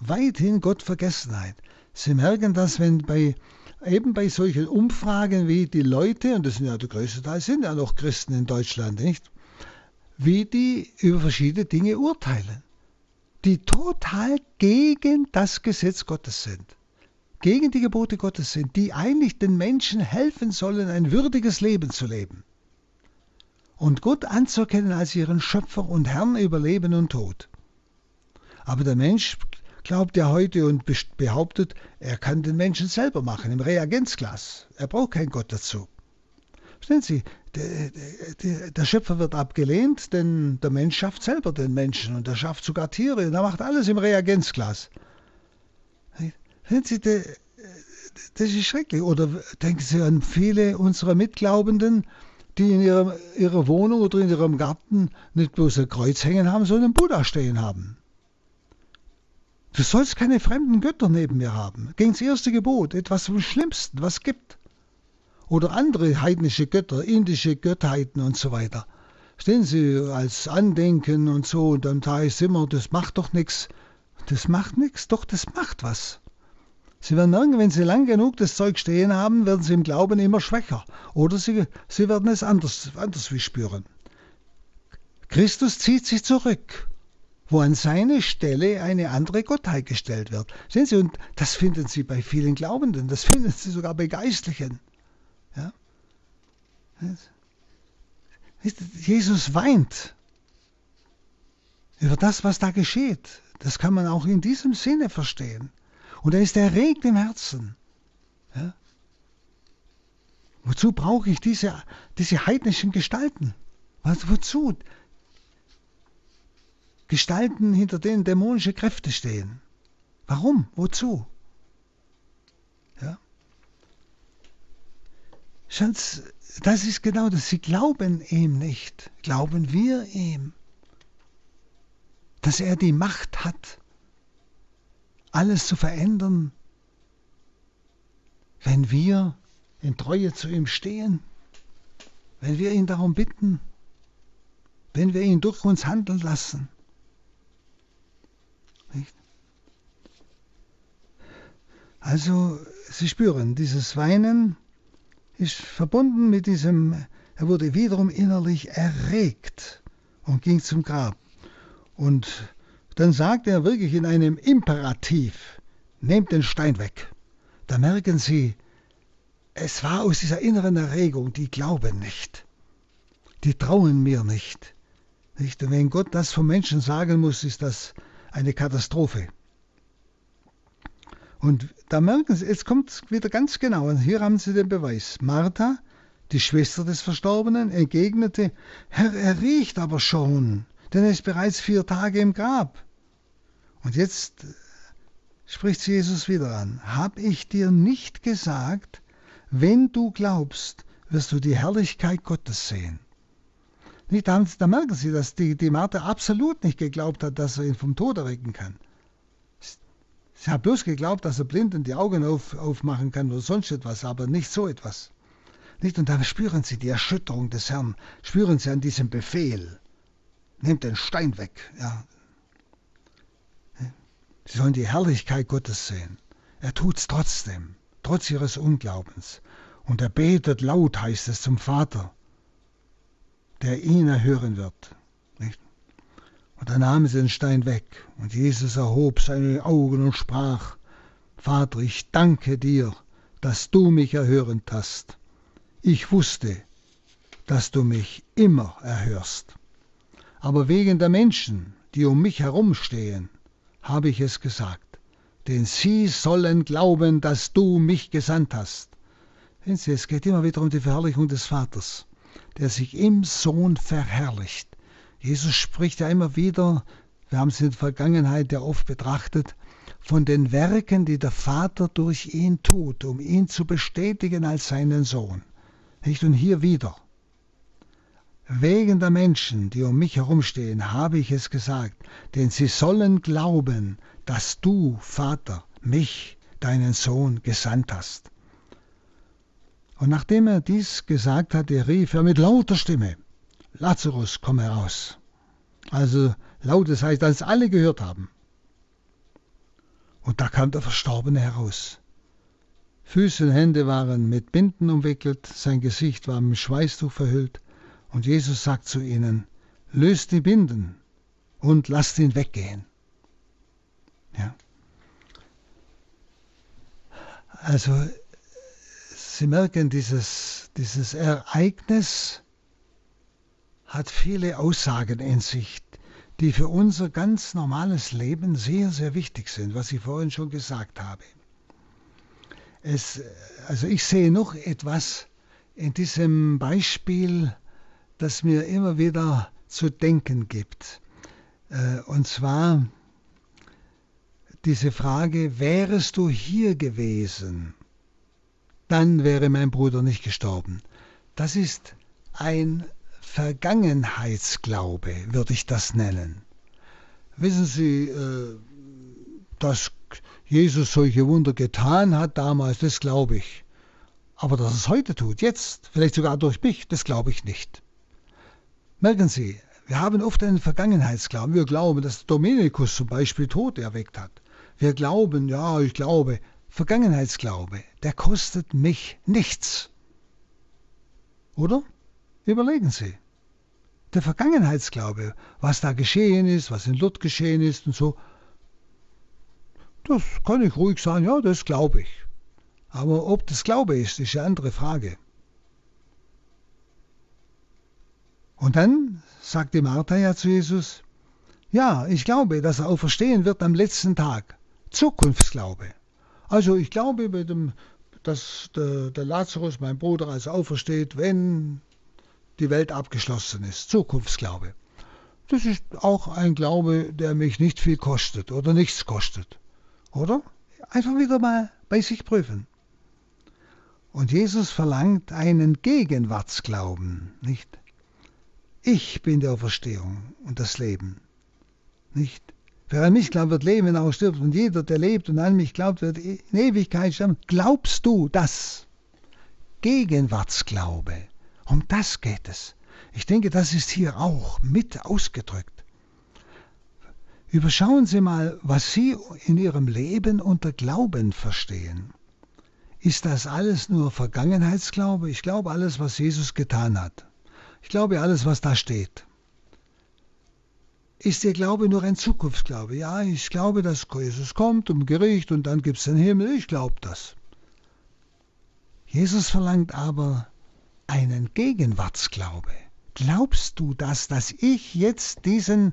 weithin Gottvergessenheit. Sie merken das, wenn bei eben bei solchen Umfragen wie die Leute, und das sind ja der größte Teil, sind ja noch Christen in Deutschland, nicht? Wie die über verschiedene Dinge urteilen, die total gegen das Gesetz Gottes sind, gegen die Gebote Gottes sind, die eigentlich den Menschen helfen sollen, ein würdiges Leben zu leben und Gott anzuerkennen als ihren Schöpfer und Herrn über Leben und Tod. Aber der Mensch glaubt er heute und behauptet, er kann den Menschen selber machen, im Reagenzglas. Er braucht keinen Gott dazu. Verstehen Sie, der, der, der, Schöpfer wird abgelehnt, denn der Mensch schafft selber den Menschen und er schafft sogar Tiere und er macht alles im Reagenzglas. Verstehen Sie, der, das ist schrecklich. Oder denken Sie an viele unserer Mitglaubenden, die in ihrer, ihrer Wohnung oder in ihrem Garten nicht bloß ein Kreuz hängen haben, sondern einen Buddha stehen haben. Du sollst keine fremden Götter neben mir haben. Gegen das erste Gebot, etwas vom Schlimmsten, was gibt. Oder andere heidnische Götter, indische Gottheiten und so weiter. Stehen sie als Andenken und so, und dann heißt immer, das macht doch nichts. Das macht nichts, doch das macht was. Sie werden merken, wenn Sie lang genug das Zeug stehen haben, werden Sie im Glauben immer schwächer. Oder Sie, Sie werden es anders, anders wie spüren. Christus zieht sich zurück, wo an seine Stelle eine andere Gottheit gestellt wird. Sehen Sie, und das finden Sie bei vielen Glaubenden, das finden Sie sogar bei Geistlichen. Ja? Jesus weint über das, was da geschieht. Das kann man auch in diesem Sinne verstehen. Und er ist erregt im Herzen. Ja? Wozu brauche ich diese, diese heidnischen Gestalten? Was, wozu? Gestalten, hinter denen dämonische Kräfte stehen. Warum? Wozu? Ja? Schatz, das ist genau das. Sie glauben ihm nicht. Glauben wir ihm, dass er die Macht hat, alles zu verändern, wenn wir in Treue zu ihm stehen, wenn wir ihn darum bitten, wenn wir ihn durch uns handeln lassen. Also, Sie spüren, dieses Weinen ist verbunden mit diesem, er wurde wiederum innerlich erregt und ging zum Grab. Und dann sagt er wirklich in einem Imperativ, nehmt den Stein weg. Da merken Sie, es war aus dieser inneren Erregung, die glauben nicht. Die trauen mir nicht. nicht. Und wenn Gott das vom Menschen sagen muss, ist das eine Katastrophe. Und da merken Sie, es kommt wieder ganz genau, und hier haben Sie den Beweis. Martha, die Schwester des Verstorbenen, entgegnete, Herr, er riecht aber schon, denn er ist bereits vier Tage im Grab. Und jetzt spricht Jesus wieder an. Hab ich dir nicht gesagt, wenn du glaubst, wirst du die Herrlichkeit Gottes sehen. Nicht, da, da merken Sie, dass die, die Martha absolut nicht geglaubt hat, dass er ihn vom Tod erwecken kann. Sie hat bloß geglaubt, dass er Blinden die Augen auf, aufmachen kann oder sonst etwas, aber nicht so etwas. Nicht? Und da spüren Sie die Erschütterung des Herrn, spüren Sie an diesem Befehl. Nehmt den Stein weg. Ja, Sie sollen die Herrlichkeit Gottes sehen. Er tut's trotzdem, trotz ihres Unglaubens. Und er betet laut, heißt es, zum Vater, der ihn erhören wird. Und dann nahmen sie den Stein weg. Und Jesus erhob seine Augen und sprach, Vater, ich danke dir, dass du mich erhören hast. Ich wusste, dass du mich immer erhörst. Aber wegen der Menschen, die um mich herumstehen, habe ich es gesagt, denn sie sollen glauben, dass du mich gesandt hast. Sie, es geht immer wieder um die Verherrlichung des Vaters, der sich im Sohn verherrlicht. Jesus spricht ja immer wieder, wir haben es in der Vergangenheit ja oft betrachtet, von den Werken, die der Vater durch ihn tut, um ihn zu bestätigen als seinen Sohn. Nicht? Und hier wieder. Wegen der Menschen, die um mich herumstehen, habe ich es gesagt, denn sie sollen glauben, dass du, Vater, mich, deinen Sohn, gesandt hast. Und nachdem er dies gesagt hatte, rief er mit lauter Stimme, Lazarus, komm heraus. Also lautes heißt, als alle gehört haben. Und da kam der Verstorbene heraus. Füße und Hände waren mit Binden umwickelt, sein Gesicht war mit Schweißtuch verhüllt, und Jesus sagt zu ihnen, löst die Binden und lasst ihn weggehen. Ja. Also Sie merken, dieses, dieses Ereignis hat viele Aussagen in sich, die für unser ganz normales Leben sehr, sehr wichtig sind, was ich vorhin schon gesagt habe. Es, also ich sehe noch etwas in diesem Beispiel das mir immer wieder zu denken gibt. Äh, und zwar diese Frage, wärest du hier gewesen, dann wäre mein Bruder nicht gestorben. Das ist ein Vergangenheitsglaube, würde ich das nennen. Wissen Sie, äh, dass Jesus solche Wunder getan hat damals, das glaube ich. Aber dass es heute tut, jetzt, vielleicht sogar durch mich, das glaube ich nicht. Merken Sie, wir haben oft einen Vergangenheitsglauben. Wir glauben, dass Dominikus zum Beispiel Tod erweckt hat. Wir glauben, ja, ich glaube, Vergangenheitsglaube, der kostet mich nichts. Oder? Überlegen Sie. Der Vergangenheitsglaube, was da geschehen ist, was in Lourdes geschehen ist und so, das kann ich ruhig sagen, ja, das glaube ich. Aber ob das Glaube ist, ist eine andere Frage. Und dann sagte Martha ja zu Jesus, ja, ich glaube, dass er auferstehen wird am letzten Tag. Zukunftsglaube. Also ich glaube, dem, dass der, der Lazarus, mein Bruder, also aufersteht, wenn die Welt abgeschlossen ist. Zukunftsglaube. Das ist auch ein Glaube, der mich nicht viel kostet oder nichts kostet. Oder? Einfach wieder mal bei sich prüfen. Und Jesus verlangt einen Gegenwartsglauben, nicht? Ich bin der Auferstehung und das Leben, nicht? Wer an mich glaubt, wird leben, wenn er auch stirbt. Und jeder, der lebt und an mich glaubt, wird in Ewigkeit sterben. Glaubst du das? Gegenwartsglaube. Um das geht es. Ich denke, das ist hier auch mit ausgedrückt. Überschauen Sie mal, was Sie in Ihrem Leben unter Glauben verstehen. Ist das alles nur Vergangenheitsglaube? Ich glaube alles, was Jesus getan hat. Ich glaube alles, was da steht. Ist Ihr Glaube nur ein Zukunftsglaube? Ja, ich glaube, dass Jesus kommt um Gericht und dann gibt es den Himmel. Ich glaube das. Jesus verlangt aber einen Gegenwartsglaube. Glaubst du das, dass ich jetzt diesen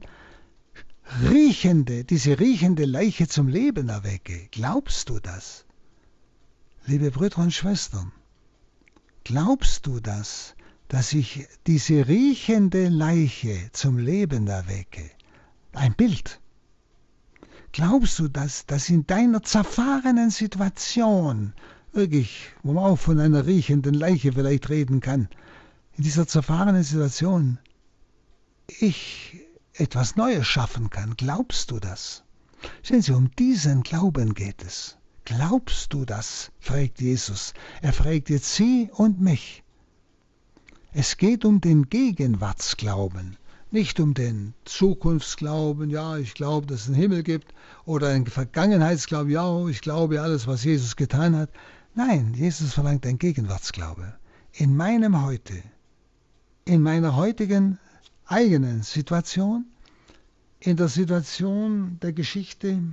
riechende, diese riechende Leiche zum Leben erwecke? Glaubst du das? Liebe Brüder und Schwestern, glaubst du das, dass ich diese riechende Leiche zum Leben erwecke? Ein Bild. Glaubst du, dass, dass in deiner zerfahrenen Situation, wirklich, wo man auch von einer riechenden Leiche vielleicht reden kann, in dieser zerfahrenen Situation, ich etwas Neues schaffen kann? Glaubst du das? Sehen Sie, um diesen Glauben geht es. Glaubst du das? fragt Jesus. Er fragt jetzt Sie und mich. Es geht um den Gegenwartsglauben nicht um den Zukunftsglauben, ja, ich glaube, dass es einen Himmel gibt, oder einen Vergangenheitsglauben, ja, ich glaube alles, was Jesus getan hat. Nein, Jesus verlangt einen Gegenwartsglaube. In meinem Heute, in meiner heutigen eigenen Situation, in der Situation der Geschichte,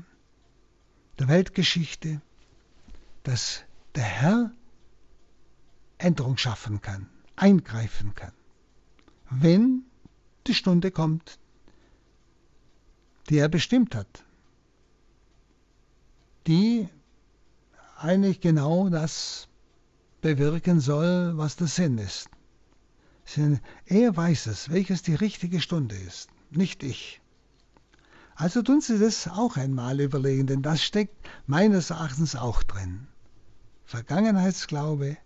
der Weltgeschichte, dass der Herr Änderung schaffen kann, eingreifen kann. Wenn die Stunde kommt, die er bestimmt hat, die eigentlich genau das bewirken soll, was der Sinn ist. Er weiß es, welches die richtige Stunde ist, nicht ich. Also tun Sie das auch einmal überlegen, denn das steckt meines Erachtens auch drin. Vergangenheitsglaube,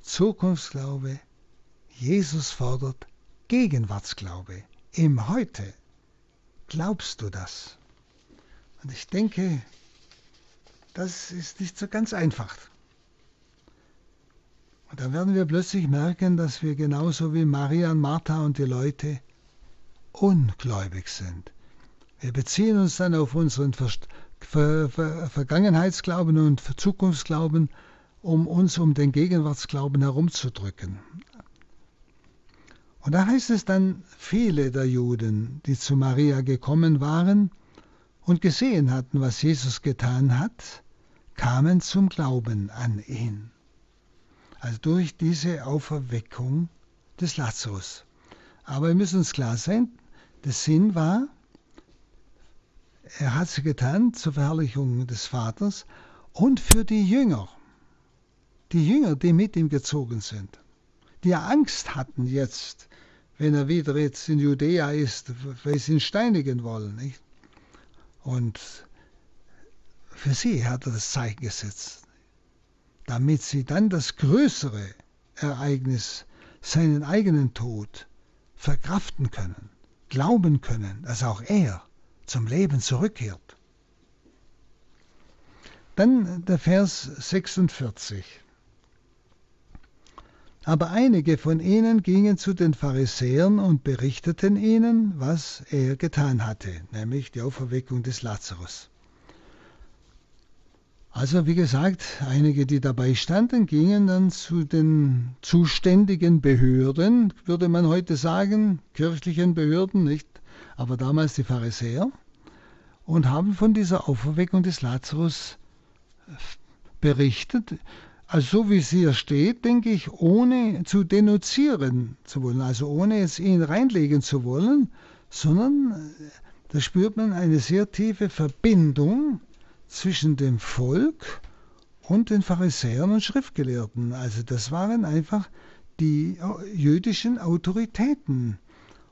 Zukunftsglaube, Jesus fordert Gegenwartsglaube, im Heute. Glaubst du das? Und ich denke, das ist nicht so ganz einfach. Und dann werden wir plötzlich merken, dass wir genauso wie Maria und Martha und die Leute ungläubig sind. Wir beziehen uns dann auf unseren Ver Ver Ver Vergangenheitsglauben und Zukunftsglauben, um uns um den Gegenwartsglauben herumzudrücken. Und da heißt es dann, viele der Juden, die zu Maria gekommen waren und gesehen hatten, was Jesus getan hat, kamen zum Glauben an ihn. Also durch diese Auferweckung des Lazarus. Aber wir müssen uns klar sein, der Sinn war, er hat sie getan zur Verherrlichung des Vaters und für die Jünger, die Jünger, die mit ihm gezogen sind, die ja Angst hatten jetzt, wenn er wieder jetzt in Judäa ist, weil sie ihn steinigen wollen. Nicht? Und für sie hat er das Zeichen gesetzt. damit sie dann das größere Ereignis, seinen eigenen Tod, verkraften können, glauben können, dass auch er zum Leben zurückkehrt. Dann der Vers 46. Aber einige von ihnen gingen zu den Pharisäern und berichteten ihnen, was er getan hatte, nämlich die Auferweckung des Lazarus. Also wie gesagt, einige, die dabei standen, gingen dann zu den zuständigen Behörden, würde man heute sagen, kirchlichen Behörden, nicht, aber damals die Pharisäer, und haben von dieser Auferweckung des Lazarus berichtet. Also so wie es hier steht, denke ich, ohne zu denunzieren zu wollen, also ohne es ihn reinlegen zu wollen, sondern da spürt man eine sehr tiefe Verbindung zwischen dem Volk und den Pharisäern und Schriftgelehrten. Also das waren einfach die jüdischen Autoritäten.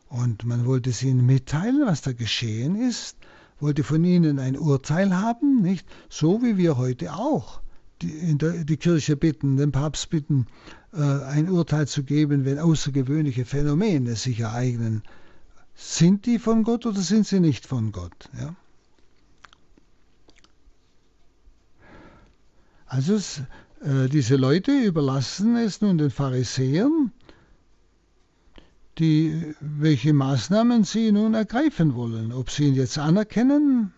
Und man wollte es ihnen mitteilen, was da geschehen ist, wollte von ihnen ein Urteil haben, nicht? So wie wir heute auch die, der, die Kirche bitten, den Papst bitten, äh, ein Urteil zu geben, wenn außergewöhnliche Phänomene sich ereignen. Sind die von Gott oder sind sie nicht von Gott? Ja? Also äh, diese Leute überlassen es nun den Pharisäern, die, welche Maßnahmen sie nun ergreifen wollen, ob sie ihn jetzt anerkennen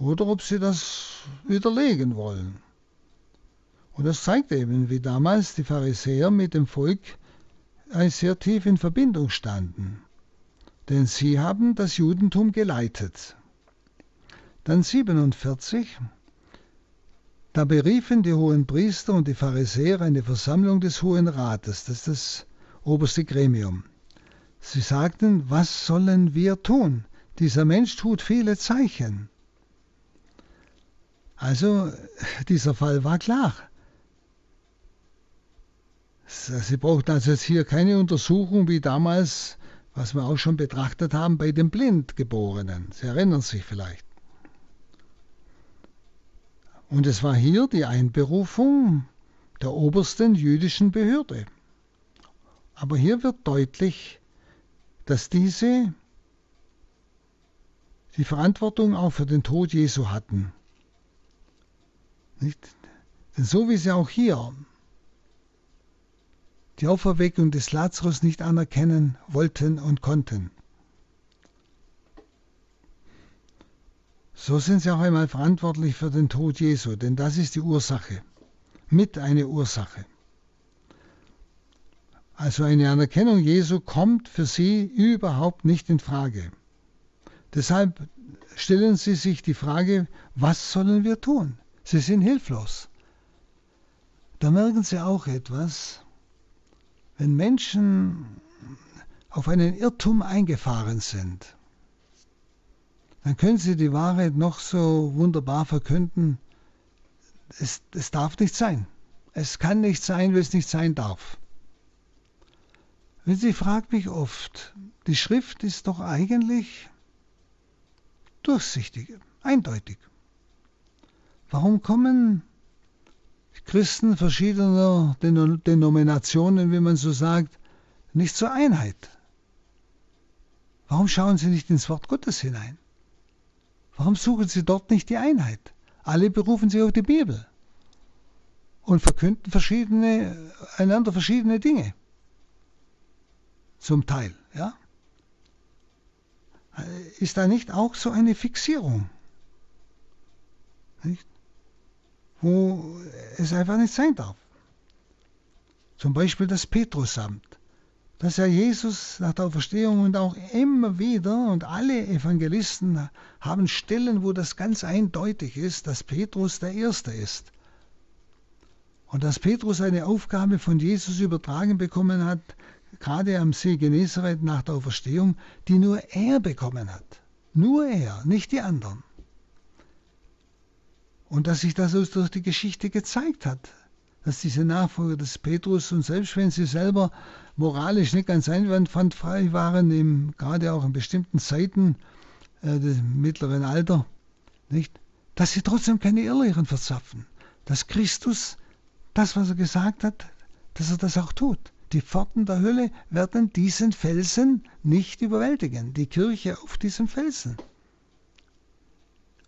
oder ob sie das widerlegen wollen. Und das zeigt eben, wie damals die Pharisäer mit dem Volk sehr tief in Verbindung standen. Denn sie haben das Judentum geleitet. Dann 47. Da beriefen die hohen Priester und die Pharisäer eine Versammlung des Hohen Rates, das ist das oberste Gremium. Sie sagten, was sollen wir tun? Dieser Mensch tut viele Zeichen. Also dieser Fall war klar. Sie brauchten also jetzt hier keine Untersuchung wie damals, was wir auch schon betrachtet haben bei den Blindgeborenen. Sie erinnern sich vielleicht. Und es war hier die Einberufung der obersten jüdischen Behörde. Aber hier wird deutlich, dass diese die Verantwortung auch für den Tod Jesu hatten. Nicht? Denn so wie sie auch hier die Auferweckung des Lazarus nicht anerkennen wollten und konnten, So sind sie auch einmal verantwortlich für den Tod Jesu, denn das ist die Ursache, mit eine Ursache. Also eine Anerkennung Jesu kommt für sie überhaupt nicht in Frage. Deshalb stellen sie sich die Frage, was sollen wir tun? Sie sind hilflos. Da merken sie auch etwas, wenn Menschen auf einen Irrtum eingefahren sind, dann können Sie die Wahrheit noch so wunderbar verkünden. Es, es darf nicht sein. Es kann nicht sein, wie es nicht sein darf. Wenn Sie fragt mich oft, die Schrift ist doch eigentlich durchsichtig, eindeutig. Warum kommen Christen verschiedener Denominationen, wie man so sagt, nicht zur Einheit? Warum schauen sie nicht ins Wort Gottes hinein? Warum suchen sie dort nicht die Einheit? Alle berufen sich auf die Bibel und verkünden verschiedene, einander verschiedene Dinge. Zum Teil, ja. Ist da nicht auch so eine Fixierung? Nicht? Wo es einfach nicht sein darf. Zum Beispiel das Petrusamt dass ja Jesus nach der Auferstehung und auch immer wieder und alle Evangelisten haben Stellen, wo das ganz eindeutig ist, dass Petrus der Erste ist. Und dass Petrus eine Aufgabe von Jesus übertragen bekommen hat, gerade am See Genezareth nach der Auferstehung, die nur er bekommen hat. Nur er, nicht die anderen. Und dass sich das durch die Geschichte gezeigt hat, dass diese Nachfolger des Petrus und selbst wenn sie selber moralisch nicht ganz einwandfrei waren, im, gerade auch in bestimmten Zeiten äh, des mittleren Alter, nicht, dass sie trotzdem keine Irrlehren verzapfen, dass Christus das, was er gesagt hat, dass er das auch tut. Die Pforten der Hölle werden diesen Felsen nicht überwältigen, die Kirche auf diesem Felsen.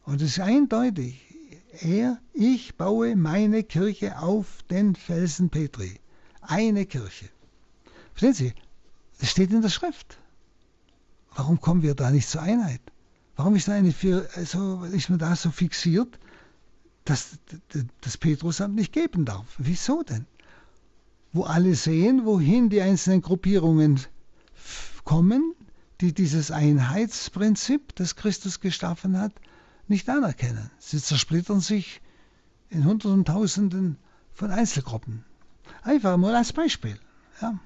Und es ist eindeutig, er, ich baue meine Kirche auf den Felsen Petri. Eine Kirche. Verstehen Sie? Das steht in der Schrift. Warum kommen wir da nicht zur Einheit? Warum ist, eine, also ist man da so fixiert, dass das Petrusamt nicht geben darf? Wieso denn? Wo alle sehen, wohin die einzelnen Gruppierungen kommen, die dieses Einheitsprinzip, das Christus geschaffen hat, nicht anerkennen. Sie zersplittern sich in Hunderten, Tausenden von Einzelgruppen. Einfach mal als Beispiel. Ja.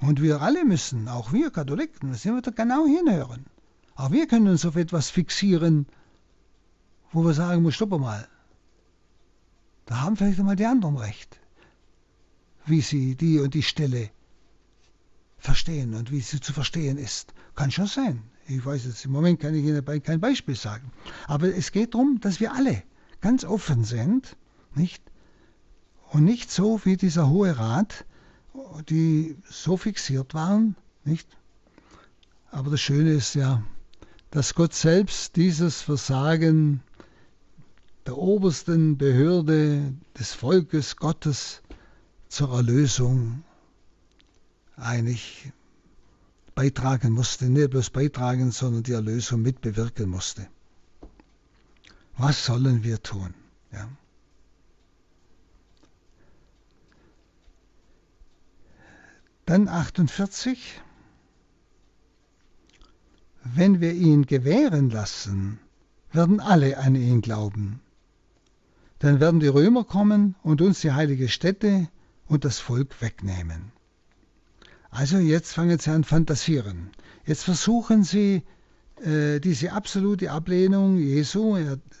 Und wir alle müssen, auch wir Katholiken, müssen wir da genau hinhören. Auch wir können uns auf etwas fixieren, wo wir sagen, muss stoppen mal. Da haben vielleicht einmal die anderen recht, wie sie die und die Stelle verstehen und wie sie zu verstehen ist. Kann schon sein. Ich weiß jetzt, im Moment kann ich Ihnen kein Beispiel sagen. Aber es geht darum, dass wir alle ganz offen sind, nicht? Und nicht so wie dieser Hohe Rat, die so fixiert waren, nicht? Aber das Schöne ist ja, dass Gott selbst dieses Versagen der obersten Behörde des Volkes Gottes zur Erlösung eigentlich beitragen musste, nicht bloß beitragen, sondern die Erlösung mitbewirken musste. Was sollen wir tun? Ja. Dann 48. Wenn wir ihn gewähren lassen, werden alle an ihn glauben. Dann werden die Römer kommen und uns die heilige Stätte und das Volk wegnehmen. Also jetzt fangen Sie an fantasieren. Jetzt versuchen Sie äh, diese absolute Ablehnung Jesu,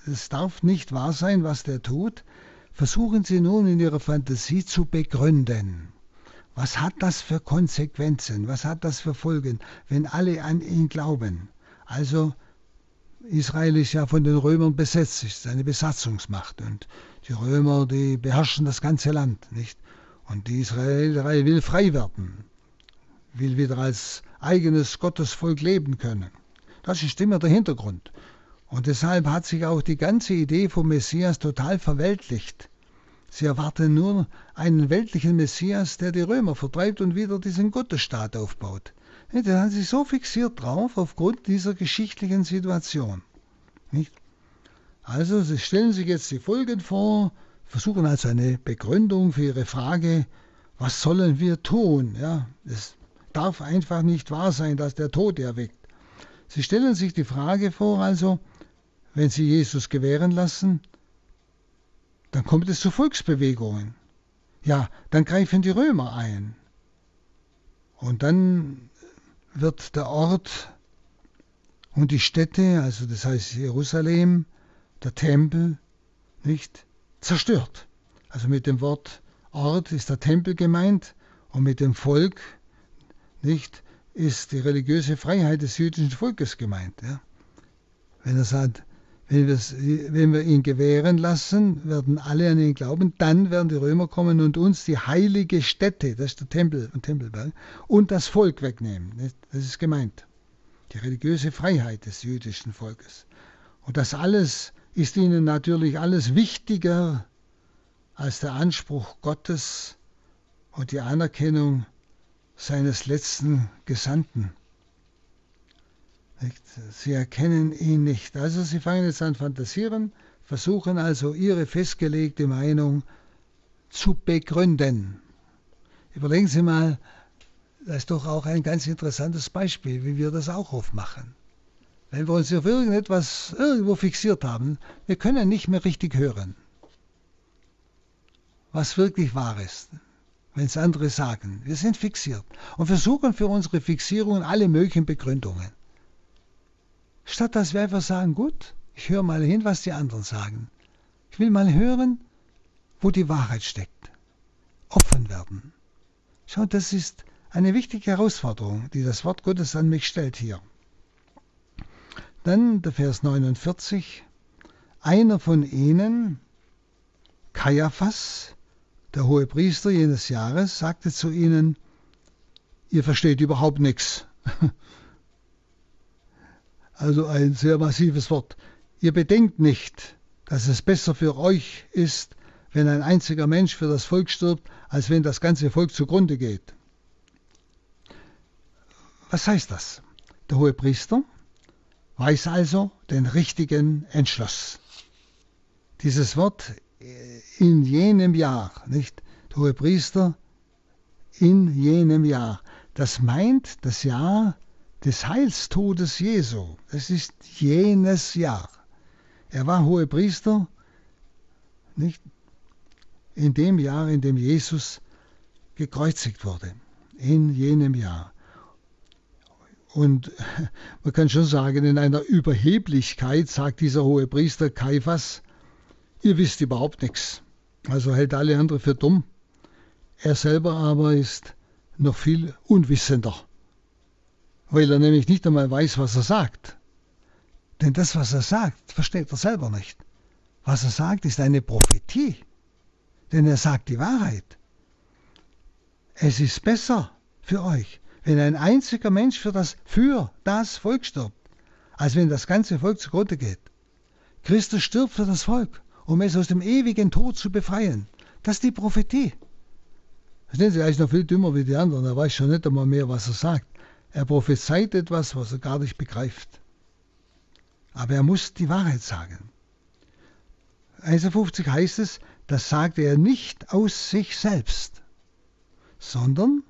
es darf nicht wahr sein, was der tut, versuchen Sie nun in Ihrer Fantasie zu begründen. Was hat das für Konsequenzen? Was hat das für Folgen, wenn alle an ihn glauben? Also Israel ist ja von den Römern besetzt, ist eine Besatzungsmacht und die Römer, die beherrschen das ganze Land, nicht? Und die Israel will frei werden will wieder als eigenes Gottesvolk leben können. Das ist immer der Hintergrund. Und deshalb hat sich auch die ganze Idee vom Messias total verweltlicht. Sie erwarten nur einen weltlichen Messias, der die Römer vertreibt und wieder diesen Gottesstaat aufbaut. Der hat sich so fixiert drauf aufgrund dieser geschichtlichen Situation. Nicht? Also Sie stellen sich jetzt die Folgen vor, versuchen also eine Begründung für Ihre Frage, was sollen wir tun? Ja, das darf einfach nicht wahr sein, dass der Tod erweckt. Sie stellen sich die Frage vor, also, wenn Sie Jesus gewähren lassen, dann kommt es zu Volksbewegungen. Ja, dann greifen die Römer ein. Und dann wird der Ort und die Städte, also das heißt Jerusalem, der Tempel, nicht zerstört. Also mit dem Wort Ort ist der Tempel gemeint und mit dem Volk nicht, ist die religiöse Freiheit des jüdischen Volkes gemeint. Ja? Wenn er sagt, wenn, wenn wir ihn gewähren lassen, werden alle an ihn glauben, dann werden die Römer kommen und uns die heilige Stätte, das ist der Tempel und Tempelberg, und das Volk wegnehmen. Das ist gemeint. Die religiöse Freiheit des jüdischen Volkes. Und das alles ist ihnen natürlich alles wichtiger als der Anspruch Gottes und die Anerkennung seines letzten Gesandten. Sie erkennen ihn nicht. Also sie fangen jetzt an fantasieren, versuchen also ihre festgelegte Meinung zu begründen. Überlegen Sie mal, das ist doch auch ein ganz interessantes Beispiel, wie wir das auch aufmachen. Wenn wir uns auf irgendetwas irgendwo fixiert haben, wir können nicht mehr richtig hören, was wirklich wahr ist wenn es andere sagen. Wir sind fixiert und versuchen für unsere Fixierungen alle möglichen Begründungen. Statt dass wir einfach sagen, gut, ich höre mal hin, was die anderen sagen. Ich will mal hören, wo die Wahrheit steckt. Offen werden. Schau, das ist eine wichtige Herausforderung, die das Wort Gottes an mich stellt hier. Dann der Vers 49. Einer von ihnen Kaiaphas, der hohe Priester jenes Jahres, sagte zu ihnen, ihr versteht überhaupt nichts. Also ein sehr massives Wort. Ihr bedenkt nicht, dass es besser für euch ist, wenn ein einziger Mensch für das Volk stirbt, als wenn das ganze Volk zugrunde geht. Was heißt das? Der hohe Priester weiß also den richtigen Entschluss. Dieses Wort in jenem Jahr, nicht? Der hohe Priester in jenem Jahr. Das meint das Jahr des Heilstodes Jesu. Es ist jenes Jahr. Er war hohe Priester, nicht? In dem Jahr, in dem Jesus gekreuzigt wurde. In jenem Jahr. Und man kann schon sagen, in einer Überheblichkeit sagt dieser hohe Priester Kaiphas, ihr wisst überhaupt nichts. Also hält alle andere für dumm. Er selber aber ist noch viel unwissender, weil er nämlich nicht einmal weiß, was er sagt. Denn das, was er sagt, versteht er selber nicht. Was er sagt, ist eine Prophetie, denn er sagt die Wahrheit. Es ist besser für euch, wenn ein einziger Mensch für das, für das Volk stirbt, als wenn das ganze Volk zugrunde geht. Christus stirbt für das Volk, um es aus dem ewigen Tod zu befreien. Das ist die Prophetie. Verstehen Sie, er ist noch viel dümmer wie die anderen. Er weiß schon nicht einmal mehr, was er sagt. Er prophezeit etwas, was er gar nicht begreift. Aber er muss die Wahrheit sagen. 51 heißt es, das sagte er nicht aus sich selbst, sondern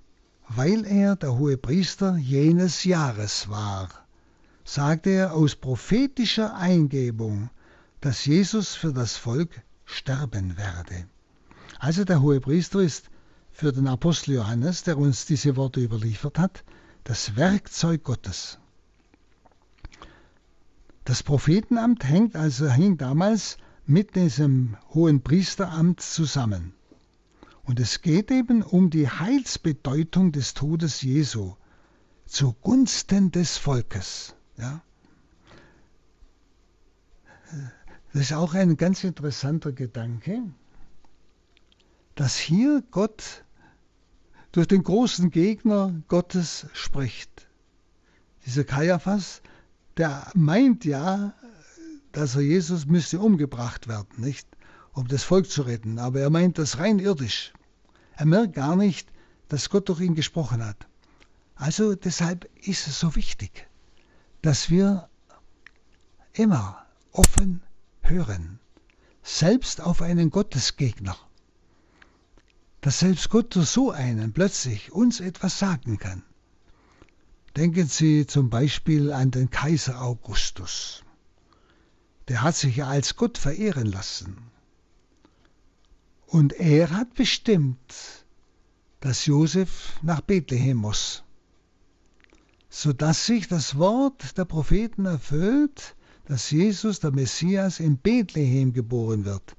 weil er der hohe Priester jenes Jahres war, sagte er aus prophetischer Eingebung, dass Jesus für das Volk sterben werde. Also der hohe Priester ist für den Apostel Johannes, der uns diese Worte überliefert hat, das Werkzeug Gottes. Das Prophetenamt hängt also hing damals mit diesem hohen Priesteramt zusammen. Und es geht eben um die Heilsbedeutung des Todes Jesu zugunsten des Volkes. Ja? Das ist auch ein ganz interessanter Gedanke, dass hier Gott durch den großen Gegner Gottes spricht. Dieser Kaiaphas, der meint ja, dass er Jesus müsste umgebracht werden, nicht? Um das Volk zu retten. Aber er meint das rein irdisch. Er merkt gar nicht, dass Gott durch ihn gesprochen hat. Also deshalb ist es so wichtig, dass wir immer offen hören, selbst auf einen Gottesgegner dass selbst Gott durch so einen plötzlich uns etwas sagen kann. Denken Sie zum Beispiel an den Kaiser Augustus. Der hat sich ja als Gott verehren lassen. Und er hat bestimmt, dass Josef nach Bethlehem muss, sodass sich das Wort der Propheten erfüllt, dass Jesus, der Messias, in Bethlehem geboren wird.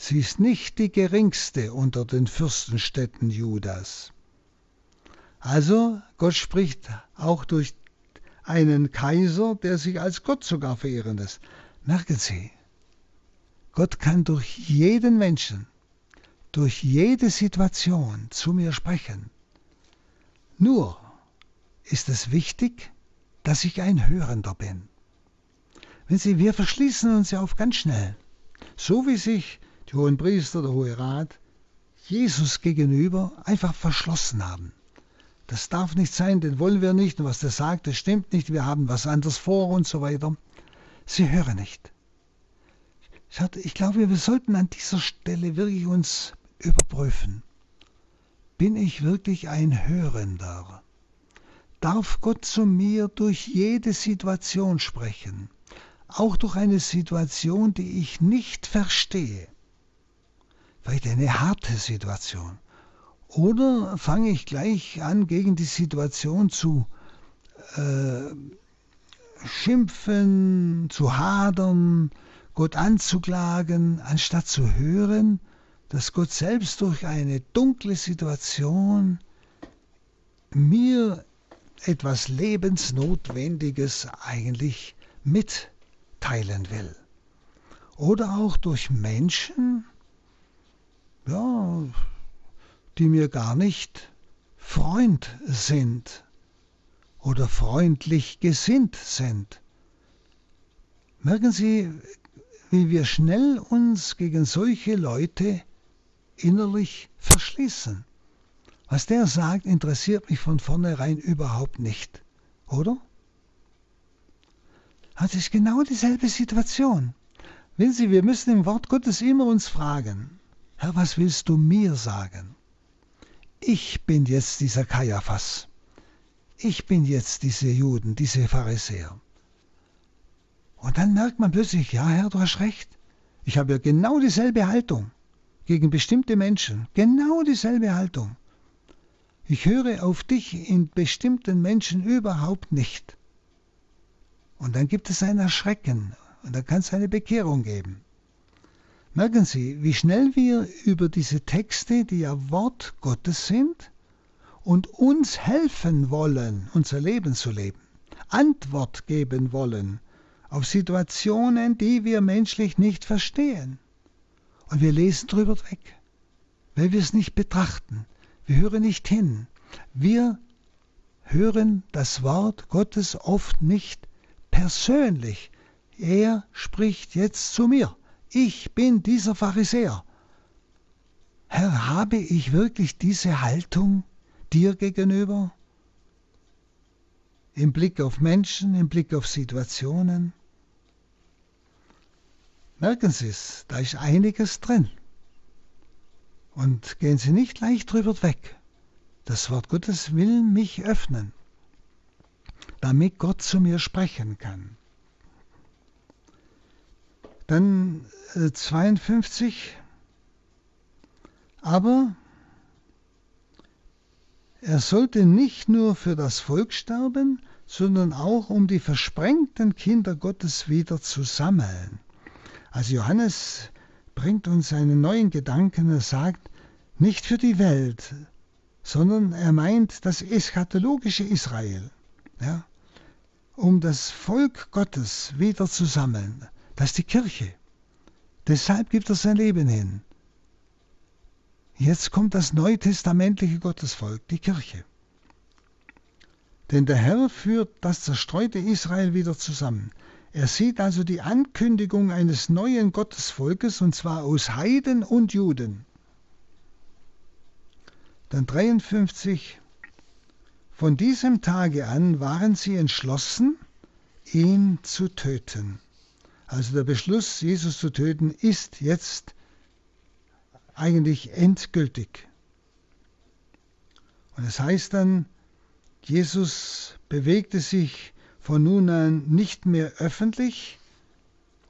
Sie ist nicht die geringste unter den Fürstenstädten Judas. Also Gott spricht auch durch einen Kaiser, der sich als Gott sogar verehren lässt. Merken Sie, Gott kann durch jeden Menschen, durch jede Situation zu mir sprechen. Nur ist es wichtig, dass ich ein Hörender bin. Wenn Sie, wir verschließen uns ja auf ganz schnell. So wie sich die hohen Priester, der Hohe Rat, Jesus gegenüber einfach verschlossen haben. Das darf nicht sein, den wollen wir nicht und was der sagt, das stimmt nicht, wir haben was anderes vor und so weiter. Sie hören nicht. Ich glaube, wir sollten an dieser Stelle wirklich uns überprüfen. Bin ich wirklich ein Hörender? Darf Gott zu mir durch jede Situation sprechen, auch durch eine Situation, die ich nicht verstehe? Vielleicht eine harte Situation. Oder fange ich gleich an, gegen die Situation zu äh, schimpfen, zu hadern, Gott anzuklagen, anstatt zu hören, dass Gott selbst durch eine dunkle Situation mir etwas Lebensnotwendiges eigentlich mitteilen will. Oder auch durch Menschen, ja, die mir gar nicht Freund sind oder freundlich gesinnt sind. Merken Sie, wie wir schnell uns gegen solche Leute innerlich verschließen. Was der sagt, interessiert mich von vornherein überhaupt nicht, oder? Das ist genau dieselbe Situation. Wissen Sie, wir müssen im Wort Gottes immer uns fragen, Herr, was willst du mir sagen? Ich bin jetzt dieser Kaiaphas. Ich bin jetzt diese Juden, diese Pharisäer. Und dann merkt man plötzlich, ja Herr, du hast recht. Ich habe ja genau dieselbe Haltung gegen bestimmte Menschen. Genau dieselbe Haltung. Ich höre auf dich in bestimmten Menschen überhaupt nicht. Und dann gibt es ein Erschrecken und dann kann es eine Bekehrung geben. Merken Sie, wie schnell wir über diese Texte, die ja Wort Gottes sind und uns helfen wollen, unser Leben zu leben, Antwort geben wollen auf Situationen, die wir menschlich nicht verstehen. Und wir lesen drüber weg, weil wir es nicht betrachten. Wir hören nicht hin. Wir hören das Wort Gottes oft nicht persönlich. Er spricht jetzt zu mir. Ich bin dieser Pharisäer. Herr, habe ich wirklich diese Haltung dir gegenüber? Im Blick auf Menschen, im Blick auf Situationen? Merken Sie es, da ist einiges drin. Und gehen Sie nicht leicht drüber weg. Das Wort Gottes will mich öffnen, damit Gott zu mir sprechen kann. Dann äh, 52. Aber er sollte nicht nur für das Volk sterben, sondern auch um die versprengten Kinder Gottes wieder zu sammeln. Also Johannes bringt uns einen neuen Gedanken. Er sagt, nicht für die Welt, sondern er meint das eschatologische Israel, ja, um das Volk Gottes wieder zu sammeln. Das ist die Kirche. Deshalb gibt er sein Leben hin. Jetzt kommt das neutestamentliche Gottesvolk, die Kirche. Denn der Herr führt das zerstreute Israel wieder zusammen. Er sieht also die Ankündigung eines neuen Gottesvolkes, und zwar aus Heiden und Juden. Dann 53. Von diesem Tage an waren sie entschlossen, ihn zu töten. Also der Beschluss, Jesus zu töten, ist jetzt eigentlich endgültig. Und es heißt dann, Jesus bewegte sich von nun an nicht mehr öffentlich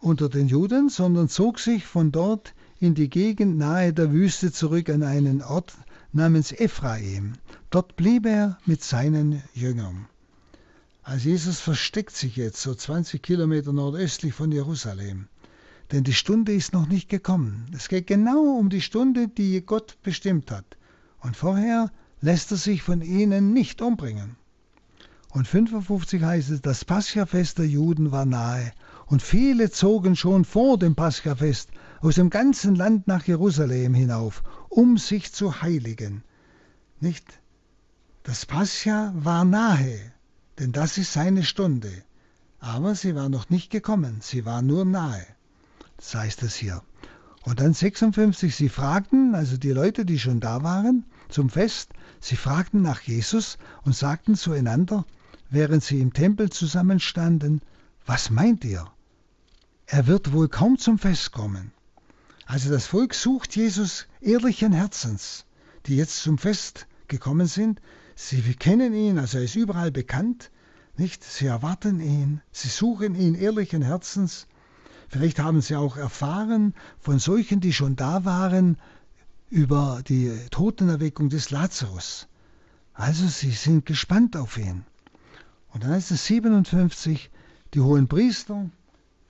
unter den Juden, sondern zog sich von dort in die Gegend nahe der Wüste zurück an einen Ort namens Ephraim. Dort blieb er mit seinen Jüngern. Also Jesus versteckt sich jetzt so 20 Kilometer nordöstlich von Jerusalem. Denn die Stunde ist noch nicht gekommen. Es geht genau um die Stunde, die Gott bestimmt hat. Und vorher lässt er sich von ihnen nicht umbringen. Und 55 heißt es, das Paschafest der Juden war nahe, und viele zogen schon vor dem Paschafest aus dem ganzen Land nach Jerusalem hinauf, um sich zu heiligen. Nicht? Das Pascha war nahe, denn das ist seine Stunde. Aber sie war noch nicht gekommen, sie war nur nahe. Das heißt es hier. Und dann 56, sie fragten, also die Leute, die schon da waren zum Fest, sie fragten nach Jesus und sagten zueinander, während sie im Tempel zusammenstanden, was meint ihr? Er wird wohl kaum zum Fest kommen. Also das Volk sucht Jesus ehrlichen Herzens, die jetzt zum Fest gekommen sind. Sie kennen ihn, also er ist überall bekannt, nicht? Sie erwarten ihn, sie suchen ihn ehrlichen Herzens. Vielleicht haben sie auch erfahren von solchen, die schon da waren, über die Totenerweckung des Lazarus. Also sie sind gespannt auf ihn. Und dann heißt es 57, die hohen Priester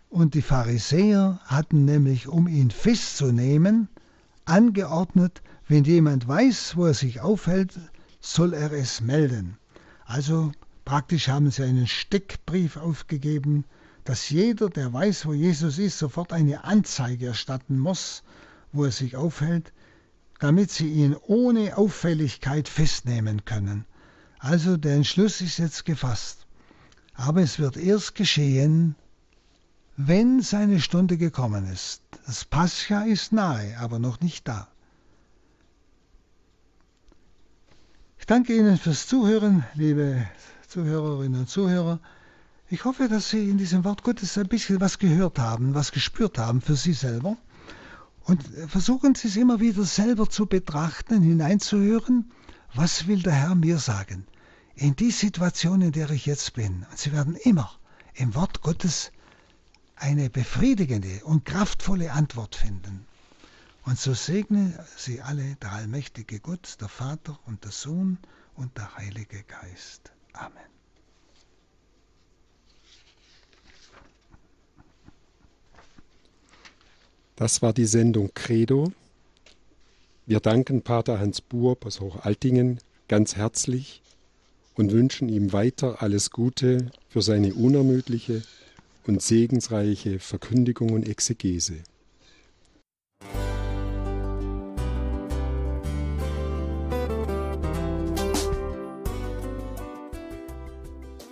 und die Pharisäer hatten nämlich, um ihn festzunehmen, angeordnet, wenn jemand weiß, wo er sich aufhält, soll er es melden. Also praktisch haben sie einen Steckbrief aufgegeben, dass jeder, der weiß, wo Jesus ist, sofort eine Anzeige erstatten muss, wo er sich aufhält. damit sie ihn ohne Auffälligkeit festnehmen können. Also der Entschluss ist jetzt gefasst. Aber es wird erst geschehen, wenn seine Stunde gekommen ist. Das Pascha ist nahe, aber noch nicht da. Danke Ihnen fürs Zuhören, liebe Zuhörerinnen und Zuhörer. Ich hoffe, dass Sie in diesem Wort Gottes ein bisschen was gehört haben, was gespürt haben für Sie selber. Und versuchen Sie es immer wieder selber zu betrachten, hineinzuhören, was will der Herr mir sagen in die Situation, in der ich jetzt bin. Und Sie werden immer im Wort Gottes eine befriedigende und kraftvolle Antwort finden. Und so segne Sie alle der allmächtige Gott, der Vater und der Sohn und der Heilige Geist. Amen. Das war die Sendung Credo. Wir danken Pater Hans Buhr aus Hochaltingen ganz herzlich und wünschen ihm weiter alles Gute für seine unermüdliche und segensreiche Verkündigung und Exegese.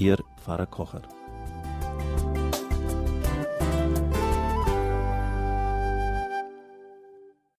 Ihr Pfarrer Kocher.